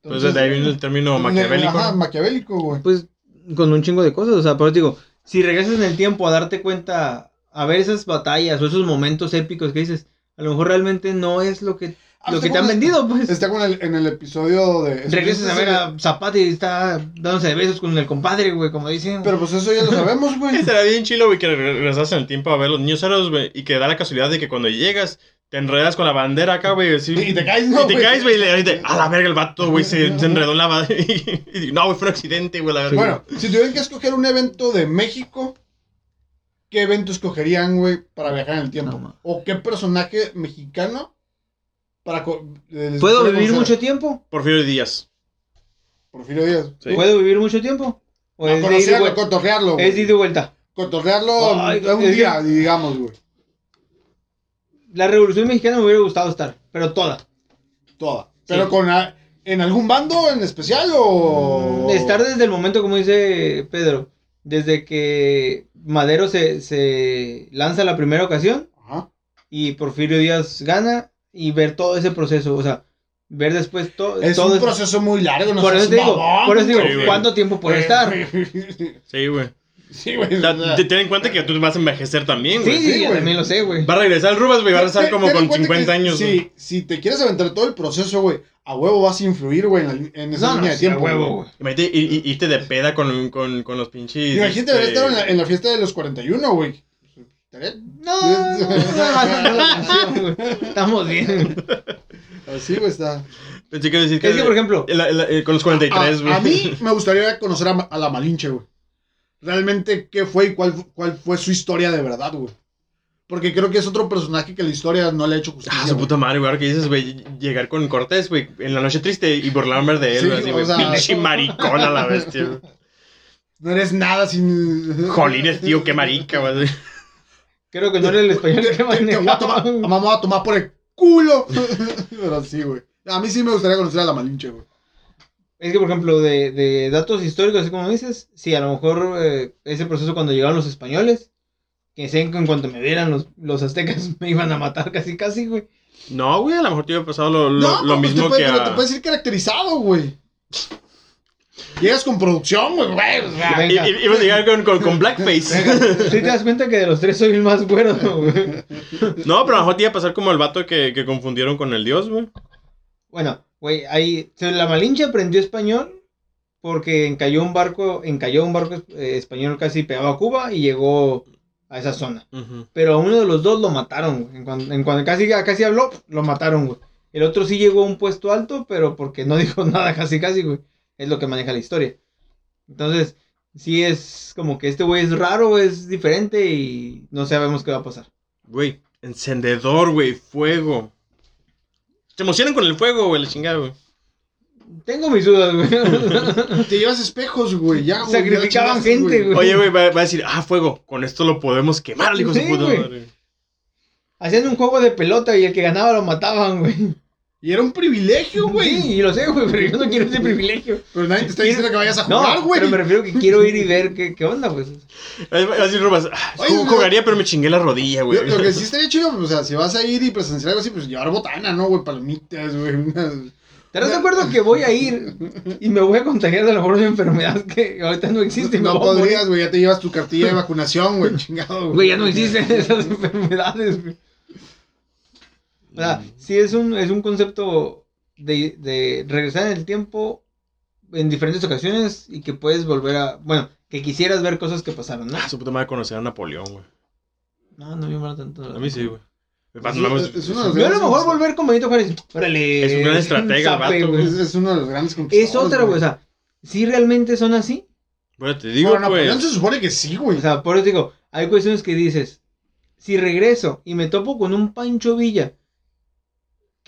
pues desde ahí viene el término maquiavélico. Ajá, ¿no? maquiavélico, güey. Pues con un chingo de cosas, o sea, pero digo, si regresas en el tiempo a darte cuenta, a ver esas batallas o esos momentos épicos que dices, a lo mejor realmente no es lo que, lo que te han vendido, pues. Está como en el, en el episodio de... Regresas a ver a Zapata y está dándose de besos con el compadre, güey, como dicen. Pero pues eso ya lo sabemos, güey. *laughs* Será bien chilo, güey, que regresas en el tiempo a ver los niños héroes, güey, y que da la casualidad de que cuando llegas te enredas con la bandera acá, güey, así. Y te caes, ¿no, Y te güey? caes, güey, y le dices, a la verga el vato, güey, se, se enredó en la bandera. *laughs* Y, y- no, güey, fue un accidente, güey, la verga. Bueno, si tuvieran que escoger un evento de México, ¿qué evento escogerían, güey, para viajar en el tiempo? No. ¿O qué personaje mexicano para... ¿Puedo vivir conocer? mucho tiempo? Porfirio Díaz. Porfirio Díaz. Sí. ¿Puedo vivir mucho tiempo? ¿O No, es de ida y conocerlo, vuelta? cotorrearlo, güey. Es de ida y vuelta. Cotorrearlo Ay, un es día, digamos, güey. La revolución mexicana me hubiera gustado estar, pero toda. Toda. Pero Sí. con... ¿En algún bando en especial o...? Mm, Estar desde el momento, como dice Pedro, desde que Madero se, se lanza la primera ocasión Ajá. y Porfirio Díaz gana y ver todo ese proceso, o sea, ver después to- Es todo un ese- proceso muy largo, no Por eso te digo, mamón, por eso digo, Sí. ¿cuánto tiempo puede estar? Sí, güey. Sí, güey. O sea, ten en cuenta que tú vas a envejecer también, güey. Sí, sí, sí, güey. también lo sé, güey. Va a regresar el Rubas, güey. Va a regresar como ten en con cuenta 50 que años, güey. Si, si te quieres aventar todo el proceso, güey, a huevo vas a influir, güey, en, en esa No, no, línea de sí, a tiempo. huevo, güey. Imagínate ir- ir- irte de peda con, con, con los pinches. Imagínate haber este, estado en la, en la fiesta de los 41, güey. No, no, no, no, no, no, no, güey. Estamos bien. Así, güey, está. Pensé que decir Es que, por ejemplo, eh, con los 43, güey. A, a mí *laughs* me gustaría conocer a, a la Malinche, güey. Realmente, ¿qué fue y cuál, cuál fue su historia de verdad, güey? Porque creo que es otro personaje que la historia no le ha hecho justicia. Ah, su güey. puta madre, güey. Ahora que dices, güey, llegar con Cortés, güey, en la noche triste y burlarme de él, Sí, güey, así, o güey. sea- Pinche *laughs* maricón a la bestia, güey. No eres nada sin. Jolines, tío, qué marica, güey. Creo que no era el español que *laughs* manejaba. mamá a tomar por el culo. *laughs* Pero sí, güey. A mí sí me gustaría conocer a la Malinche, güey. Es que, por ejemplo, de, de datos históricos, así como dices, sí, a lo mejor eh, ese proceso cuando llegaron los españoles, que sé que en cuanto me vieran los, los aztecas *laughs* me iban a matar casi, casi, güey. No, güey, a lo mejor te hubiera pasado lo, lo, no, lo pues mismo te puede- que pero a... te puedes ir caracterizado, güey. Llegas con producción, güey, güey. Ibas a llegar con, con, con blackface. Si *laughs* te das cuenta que de los tres soy el más güero, güey. No, pero a lo mejor te iba a pasar como el vato que, que confundieron con el dios, güey. Bueno, güey, ahí, la Malinche aprendió español porque encalló un barco, encalló un barco eh, español casi pegado a Cuba y llegó a esa zona. Pero a uno de los dos lo mataron, güey. En cuanto, en cuanto casi, casi habló, lo mataron, güey. El otro sí llegó a un puesto alto, pero porque no dijo *laughs* nada casi, casi, güey. Es lo que maneja la historia. Entonces, sí es como que este güey es raro, es diferente y no sabemos qué va a pasar. Güey, encendedor, güey, fuego. Se emocionan con el fuego, güey, la chingada, güey. Tengo mis dudas, güey. *laughs* Te llevas espejos, güey. Ya, güey. Sacrificaban gente, güey. Oye, güey, va, va a decir, ah, fuego, con esto lo podemos quemar, hijo de Sí, puta madre. Hacían un juego de pelota y el que ganaba lo mataban, güey. Y era un privilegio, güey. Sí, y lo sé, güey, pero yo no quiero ese privilegio. *laughs* Pero nadie te está diciendo que vayas a No, jugar, güey. pero me refiero que quiero ir y ver qué, qué onda, pues. Así, Rubas, ah, jugaría, pero me chingué la rodilla, güey. Lo, que sí estaría chido, o sea, si vas a ir y presenciar algo así, pues llevar botana, ¿no, güey? Palomitas, güey. unas- ¿Estarás de acuerdo que voy a ir y me voy a contagiar de a lo mejor una enfermedad que ahorita no existe? No podrías, güey. Ya te llevas tu cartilla de vacunación, güey. *laughs* Chingado, Güey, ya no existen esas enfermedades, güey. O sea, sí es un, es un concepto de, de regresar en el tiempo en diferentes ocasiones y que puedes volver a... Bueno, que quisieras ver cosas que pasaron, ¿no? Ah, su puta madre conocer a Napoleón, güey. No, no me mola tanto. A mí sí, güey. Es- es- es uno de los Yo a lo mejor volver con Benito Juárez. Órale. Es un gran estratega el zape, vato, güey. Es, es uno de los grandes Es conquistadores. otra, güey. O sea, si realmente son así. Bueno, te digo, Bueno, Napoleón pues. se supone que sí, güey. O sea, por eso digo, hay cuestiones que dices, si regreso y me topo con un Pancho Villa,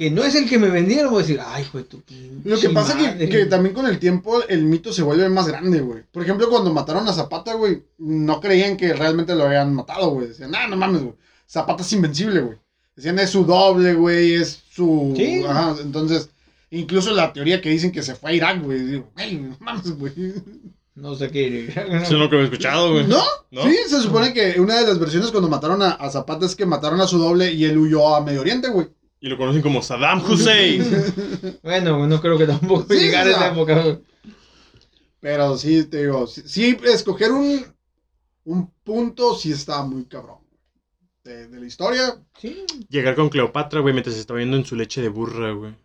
que no es el que me vendieron, voy a decir, ay, güey, tu Lo que pasa que, madre". que también con el tiempo el mito se vuelve más grande, güey. Por ejemplo, cuando mataron a Zapata, güey, no creían que realmente lo habían matado, güey. Decían, ah, no mames, güey. Zapata es invencible, güey. Decían, es su doble, güey, es su... Sí. Ajá, entonces, incluso la teoría que dicen que se fue a Irak, güey. Digo, güey, no mames, güey. No sé qué. *laughs* Eso es lo que he escuchado, güey. ¿No? ¿No? Sí, se supone que una de las versiones cuando mataron a, a Zapata es que mataron a su doble y él huyó a Medio Oriente, güey. Y lo conocen como Saddam Hussein. *laughs* Bueno, no creo que tampoco Sí, llegar a esa época. güey. Pero sí, te digo, sí, sí, escoger un, un punto sí está muy cabrón. De, de la historia, Sí. Llegar con Cleopatra, güey, mientras se está viendo en su leche de burra, güey.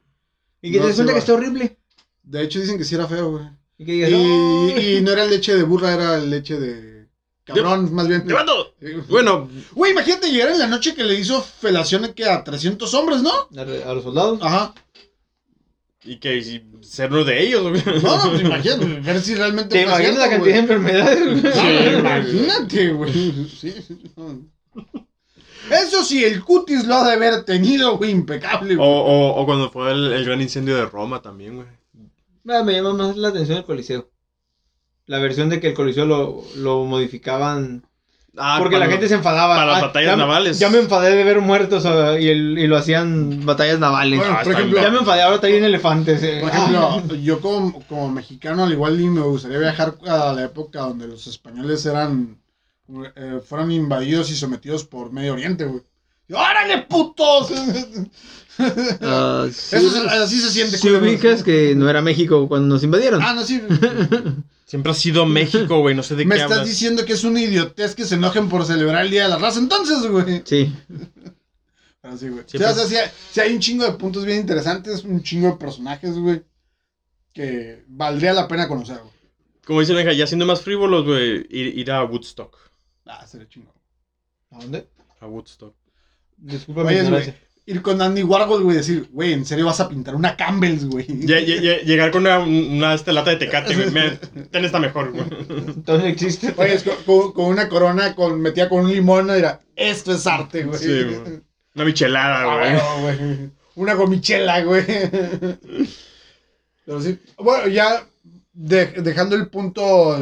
Y que No te se cuenta que está horrible. de hecho dicen que sí era feo, güey. Y que digas, Y, "No". y no era leche de burra, era leche de cabrón, más bien. ¡Llevando! Bueno, Güey, imagínate llegar en la noche que le hizo felación que a 300 hombres, ¿no? A, a los soldados. Ajá. y que si- ser uno de ellos, güey. No, no, pues imagínate, ver si realmente ¿Te imaginas la cierto, cantidad de güey. enfermedades? güey? Ah, Sí, imagínate, güey. Sí, sí, no. Eso sí, el cutis lo ha de haber tenido, güey, impecable, O, güey. o, o cuando fue el, el gran incendio de Roma también, güey. Ah, Me llama más la atención el Coliseo. La versión de que el Coliseo lo, lo modificaban. Ah, porque la gente se enfadaba. para las Ah, batallas ya navales. Ya me enfadé de ver muertos o- y, el- y lo hacían batallas navales. Bueno, Ah, por está ejemplo, ya me enfadé, ahora traen elefantes. eh. Por ejemplo, yo como, como mexicano, al igual y me gustaría viajar a la época donde los españoles eran, eh, fueron invadidos y sometidos por Medio Oriente, güey. ¡Órale, putos! *laughs* Ah, sí, Eso es- así se siente. Si ubicas que no era México cuando nos invadieron. Ah, no, sí. *laughs* Siempre ha sido México, güey. No sé de Me qué estás hablas. diciendo que es una idiotez que se enojen por celebrar el Día de la Raza, entonces, güey. Sí. Así, güey. Siempre- o sea, sí hay, un chingo de puntos bien interesantes, un chingo de personajes, güey, que valdría la pena conocer, güey. Como dice Benja, ya siendo más frívolos, güey, ir, ir a Woodstock. Ah, sería chingo. ¿A dónde? A Woodstock. Disculpa mi Oye, ignorancia. Ir con Andy Warhol, güey, decir, güey, ¿en serio vas a pintar una Campbell's, güey? Lle- lle- lle- llegar con una, una este, lata de tecate, güey. Ten esta mejor, güey. Entonces existe. Oye, es co- con, con una corona con, metida con un limón, dirá, esto es arte, güey. Sí, güey. Una michelada, Ah, güey. bueno, güey. Una gomichela, güey. Pero sí. Bueno, ya de- dejando el punto.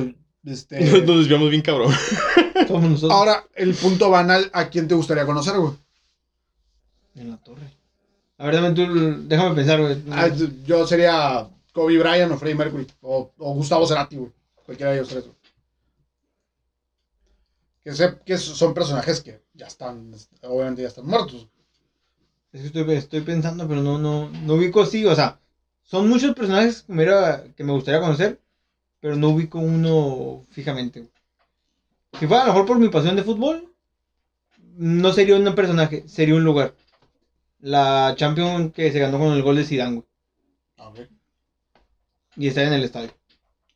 Este, *laughs* Nos, desviamos bien, cabrón. Ahora, el punto banal, ¿a quién te gustaría conocer, güey? En la torre. A ver, dame tú. Déjame pensar, güey. Ah, yo sería Kobe Bryant o Freddie Mercury. O, o Gustavo Cerati, güey. Cualquiera de ellos tres, güey. Que, sé, que son personajes que ya están, obviamente ya están muertos. Es que estoy, estoy pensando, pero no, no, no ubico así. O sea, son muchos personajes que me, que me gustaría conocer, pero no ubico uno fijamente. Si fuera a lo mejor por mi pasión de fútbol, no sería un personaje, sería un lugar. La Champions que se ganó con el gol de Zidane, güey. A ver. Y está en el estadio.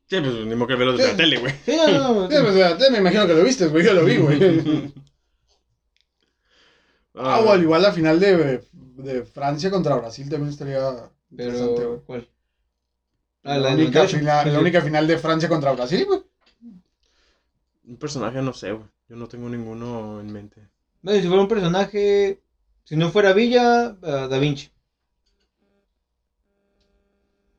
Sí, pues ni modo que verlo desde la tele, güey. Sí, no, no, no, Sí, pues, me imagino que lo viste, güey. Yo lo vi, güey. *laughs* Ah, o al igual la final de, de Francia contra Brasil también estaría interesante, Pero, güey. ¿cuál? Ah, La, la, del única 98. final, Sí, la sí. única final de Francia contra Brasil, güey. Un personaje no sé, güey. Yo no tengo ninguno en mente. Bueno, si fuera un personaje, si no fuera Villa, ah, Da Vinci.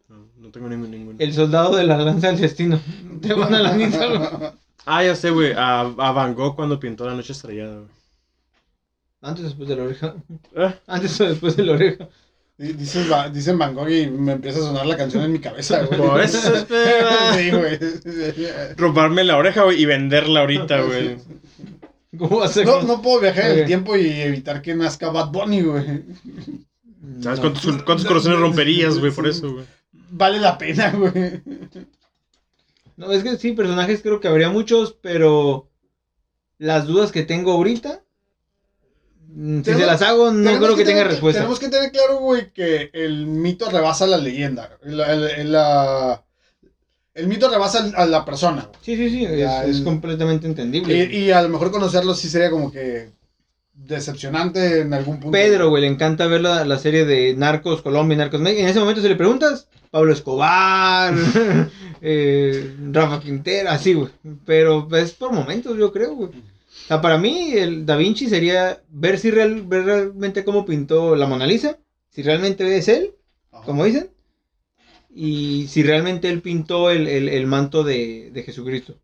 No, no tengo ningún, ninguno. El soldado de la lanza del destino. *laughs* Te van a la. Ah, ya sé, güey. A, a Van Gogh cuando pintó la noche estrellada, güey. Antes o después de la oreja. Ah, Antes o después de la oreja. Di- Dices, Va- dicen Van Gogh y me empieza a sonar la canción en mi cabeza, güey. Por eso espera. *laughs* Sí, güey. robarme la oreja, güey, y venderla ahorita, *laughs* güey. *laughs* ¿Cómo va a ser? No, no puedo viajar en el tiempo y evitar que nazca Bad Bunny, güey. ¿Sabes cuántos, cuántos corazones romperías, güey, por eso, güey? Vale la pena, güey. No, es que sí, personajes creo que habría muchos, pero las dudas que tengo ahorita, mm, si Tenemos- se las hago, no creo que, tenga tener- respuesta. Tenemos que tener claro, güey, que el mito rebasa la leyenda. El- la- el mito rebasa al- a la persona. Sí, sí, sí, es, es completamente entendible. Y, y a lo mejor conocerlo sí sería como que decepcionante en algún punto. Pedro, güey, le encanta ver la, la serie de Narcos Colombia y Narcos México. En ese momento, si le preguntas, Pablo Escobar, *laughs* *laughs* eh, Rafa Quintero, así, güey. Pero es por momentos, yo creo, güey. O sea, para mí, el Da Vinci sería ver si real- ver realmente cómo pintó la Mona Lisa, si realmente es él, Ajá. como dicen, y si realmente él pintó el, el- el manto de, de Jesucristo.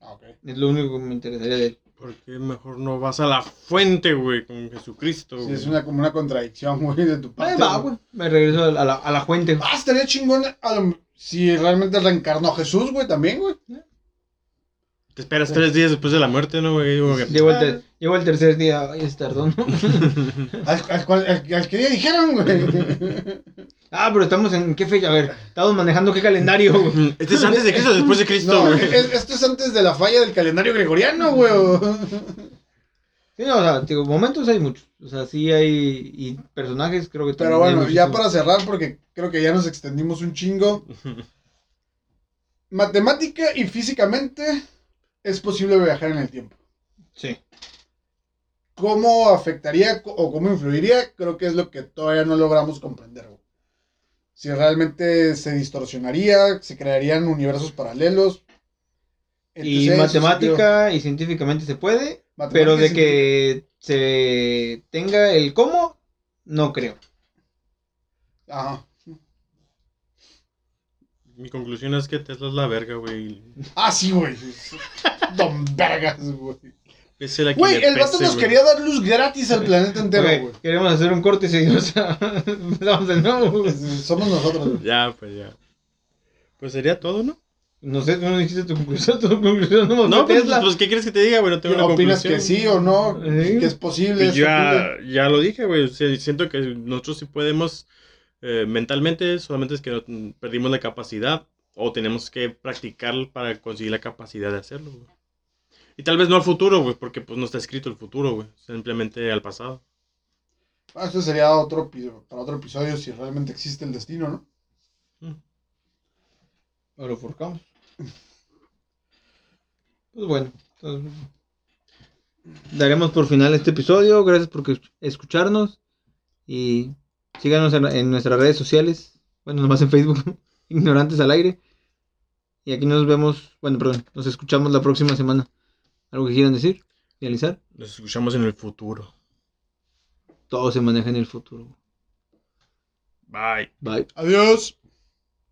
Ah, ok. Es lo único que me interesaría de él. ¿Por qué mejor no vas a la fuente, güey, con Jesucristo, Sí, es una, como una contradicción, *laughs* güey, de tu parte. Ahí va, güey. Me regreso a la, a la fuente. Ah, estaría chingón a lo- si realmente reencarnó a Jesús, güey, también, güey. Te esperas tres días después de la muerte, ¿no, güey? Llegó el, llegó el tercer día, ay, es tardón. *laughs* Al, al cual- al- al que ya dijeron, güey. *laughs* ah, pero estamos en qué fecha, a ver, estamos manejando qué calendario. güey? *laughs* Este es antes de Cristo o después de *laughs* Cristo, No, güey. es- esto es antes de la falla del calendario gregoriano, güey. *laughs* Sí, no, o sea, digo, momentos hay muchos. O sea, sí hay y personajes, creo que Pero también hay bueno, ya para cerrar, porque creo que ya nos extendimos un chingo. Matemática y físicamente es posible viajar en el tiempo. Sí. ¿Cómo afectaría o cómo influiría? Creo que es lo que todavía no logramos comprender. güey. Si realmente se distorsionaría, se crearían universos paralelos. Y matemática y científicamente se puede, pero de que se tenga el cómo, no creo. Ajá. Mi conclusión es que Tesla es la verga, güey. Ah, sí, güey. *laughs* Don Vergas, güey. Pese la que Güey, el vato nos quería dar luz gratis al planeta entero, güey. queremos hacer un corte seguidos. *laughs* Empezamos de nuevo. güey. Es- Somos nosotros, güey. Ya, pues ya. Pues sería todo, ¿no? No sé, tú no dijiste tu conclusión, tu conclusión no, No, pues, Tesla. pues, ¿qué quieres que te diga, güey? No tengo una ¿Opinas que conclusión. sí o no? Sí. Que es posible. Pues es ya, ya lo dije, güey. o sea, siento que nosotros sí podemos eh, mentalmente, solamente es que perdimos la capacidad o tenemos que practicar para conseguir la capacidad de hacerlo, güey. Y tal vez no al futuro, güey, porque pues no está escrito el futuro, güey. Simplemente al pasado. Ah, Esto sería otro para otro episodio si realmente existe el destino, ¿no? Mm. Lo forjamos. Pues bueno, entonces, daremos por final este episodio. Gracias por escucharnos. Y síganos en, en nuestras redes sociales. Bueno, nomás en Facebook. *laughs* Ignorantes al aire. Y aquí nos vemos. Bueno, perdón. Nos escuchamos la próxima semana. ¿Algo que quieran decir? ¿Realizar? Nos escuchamos en el futuro. Todo se maneja en el futuro. Bye. Bye. Adiós.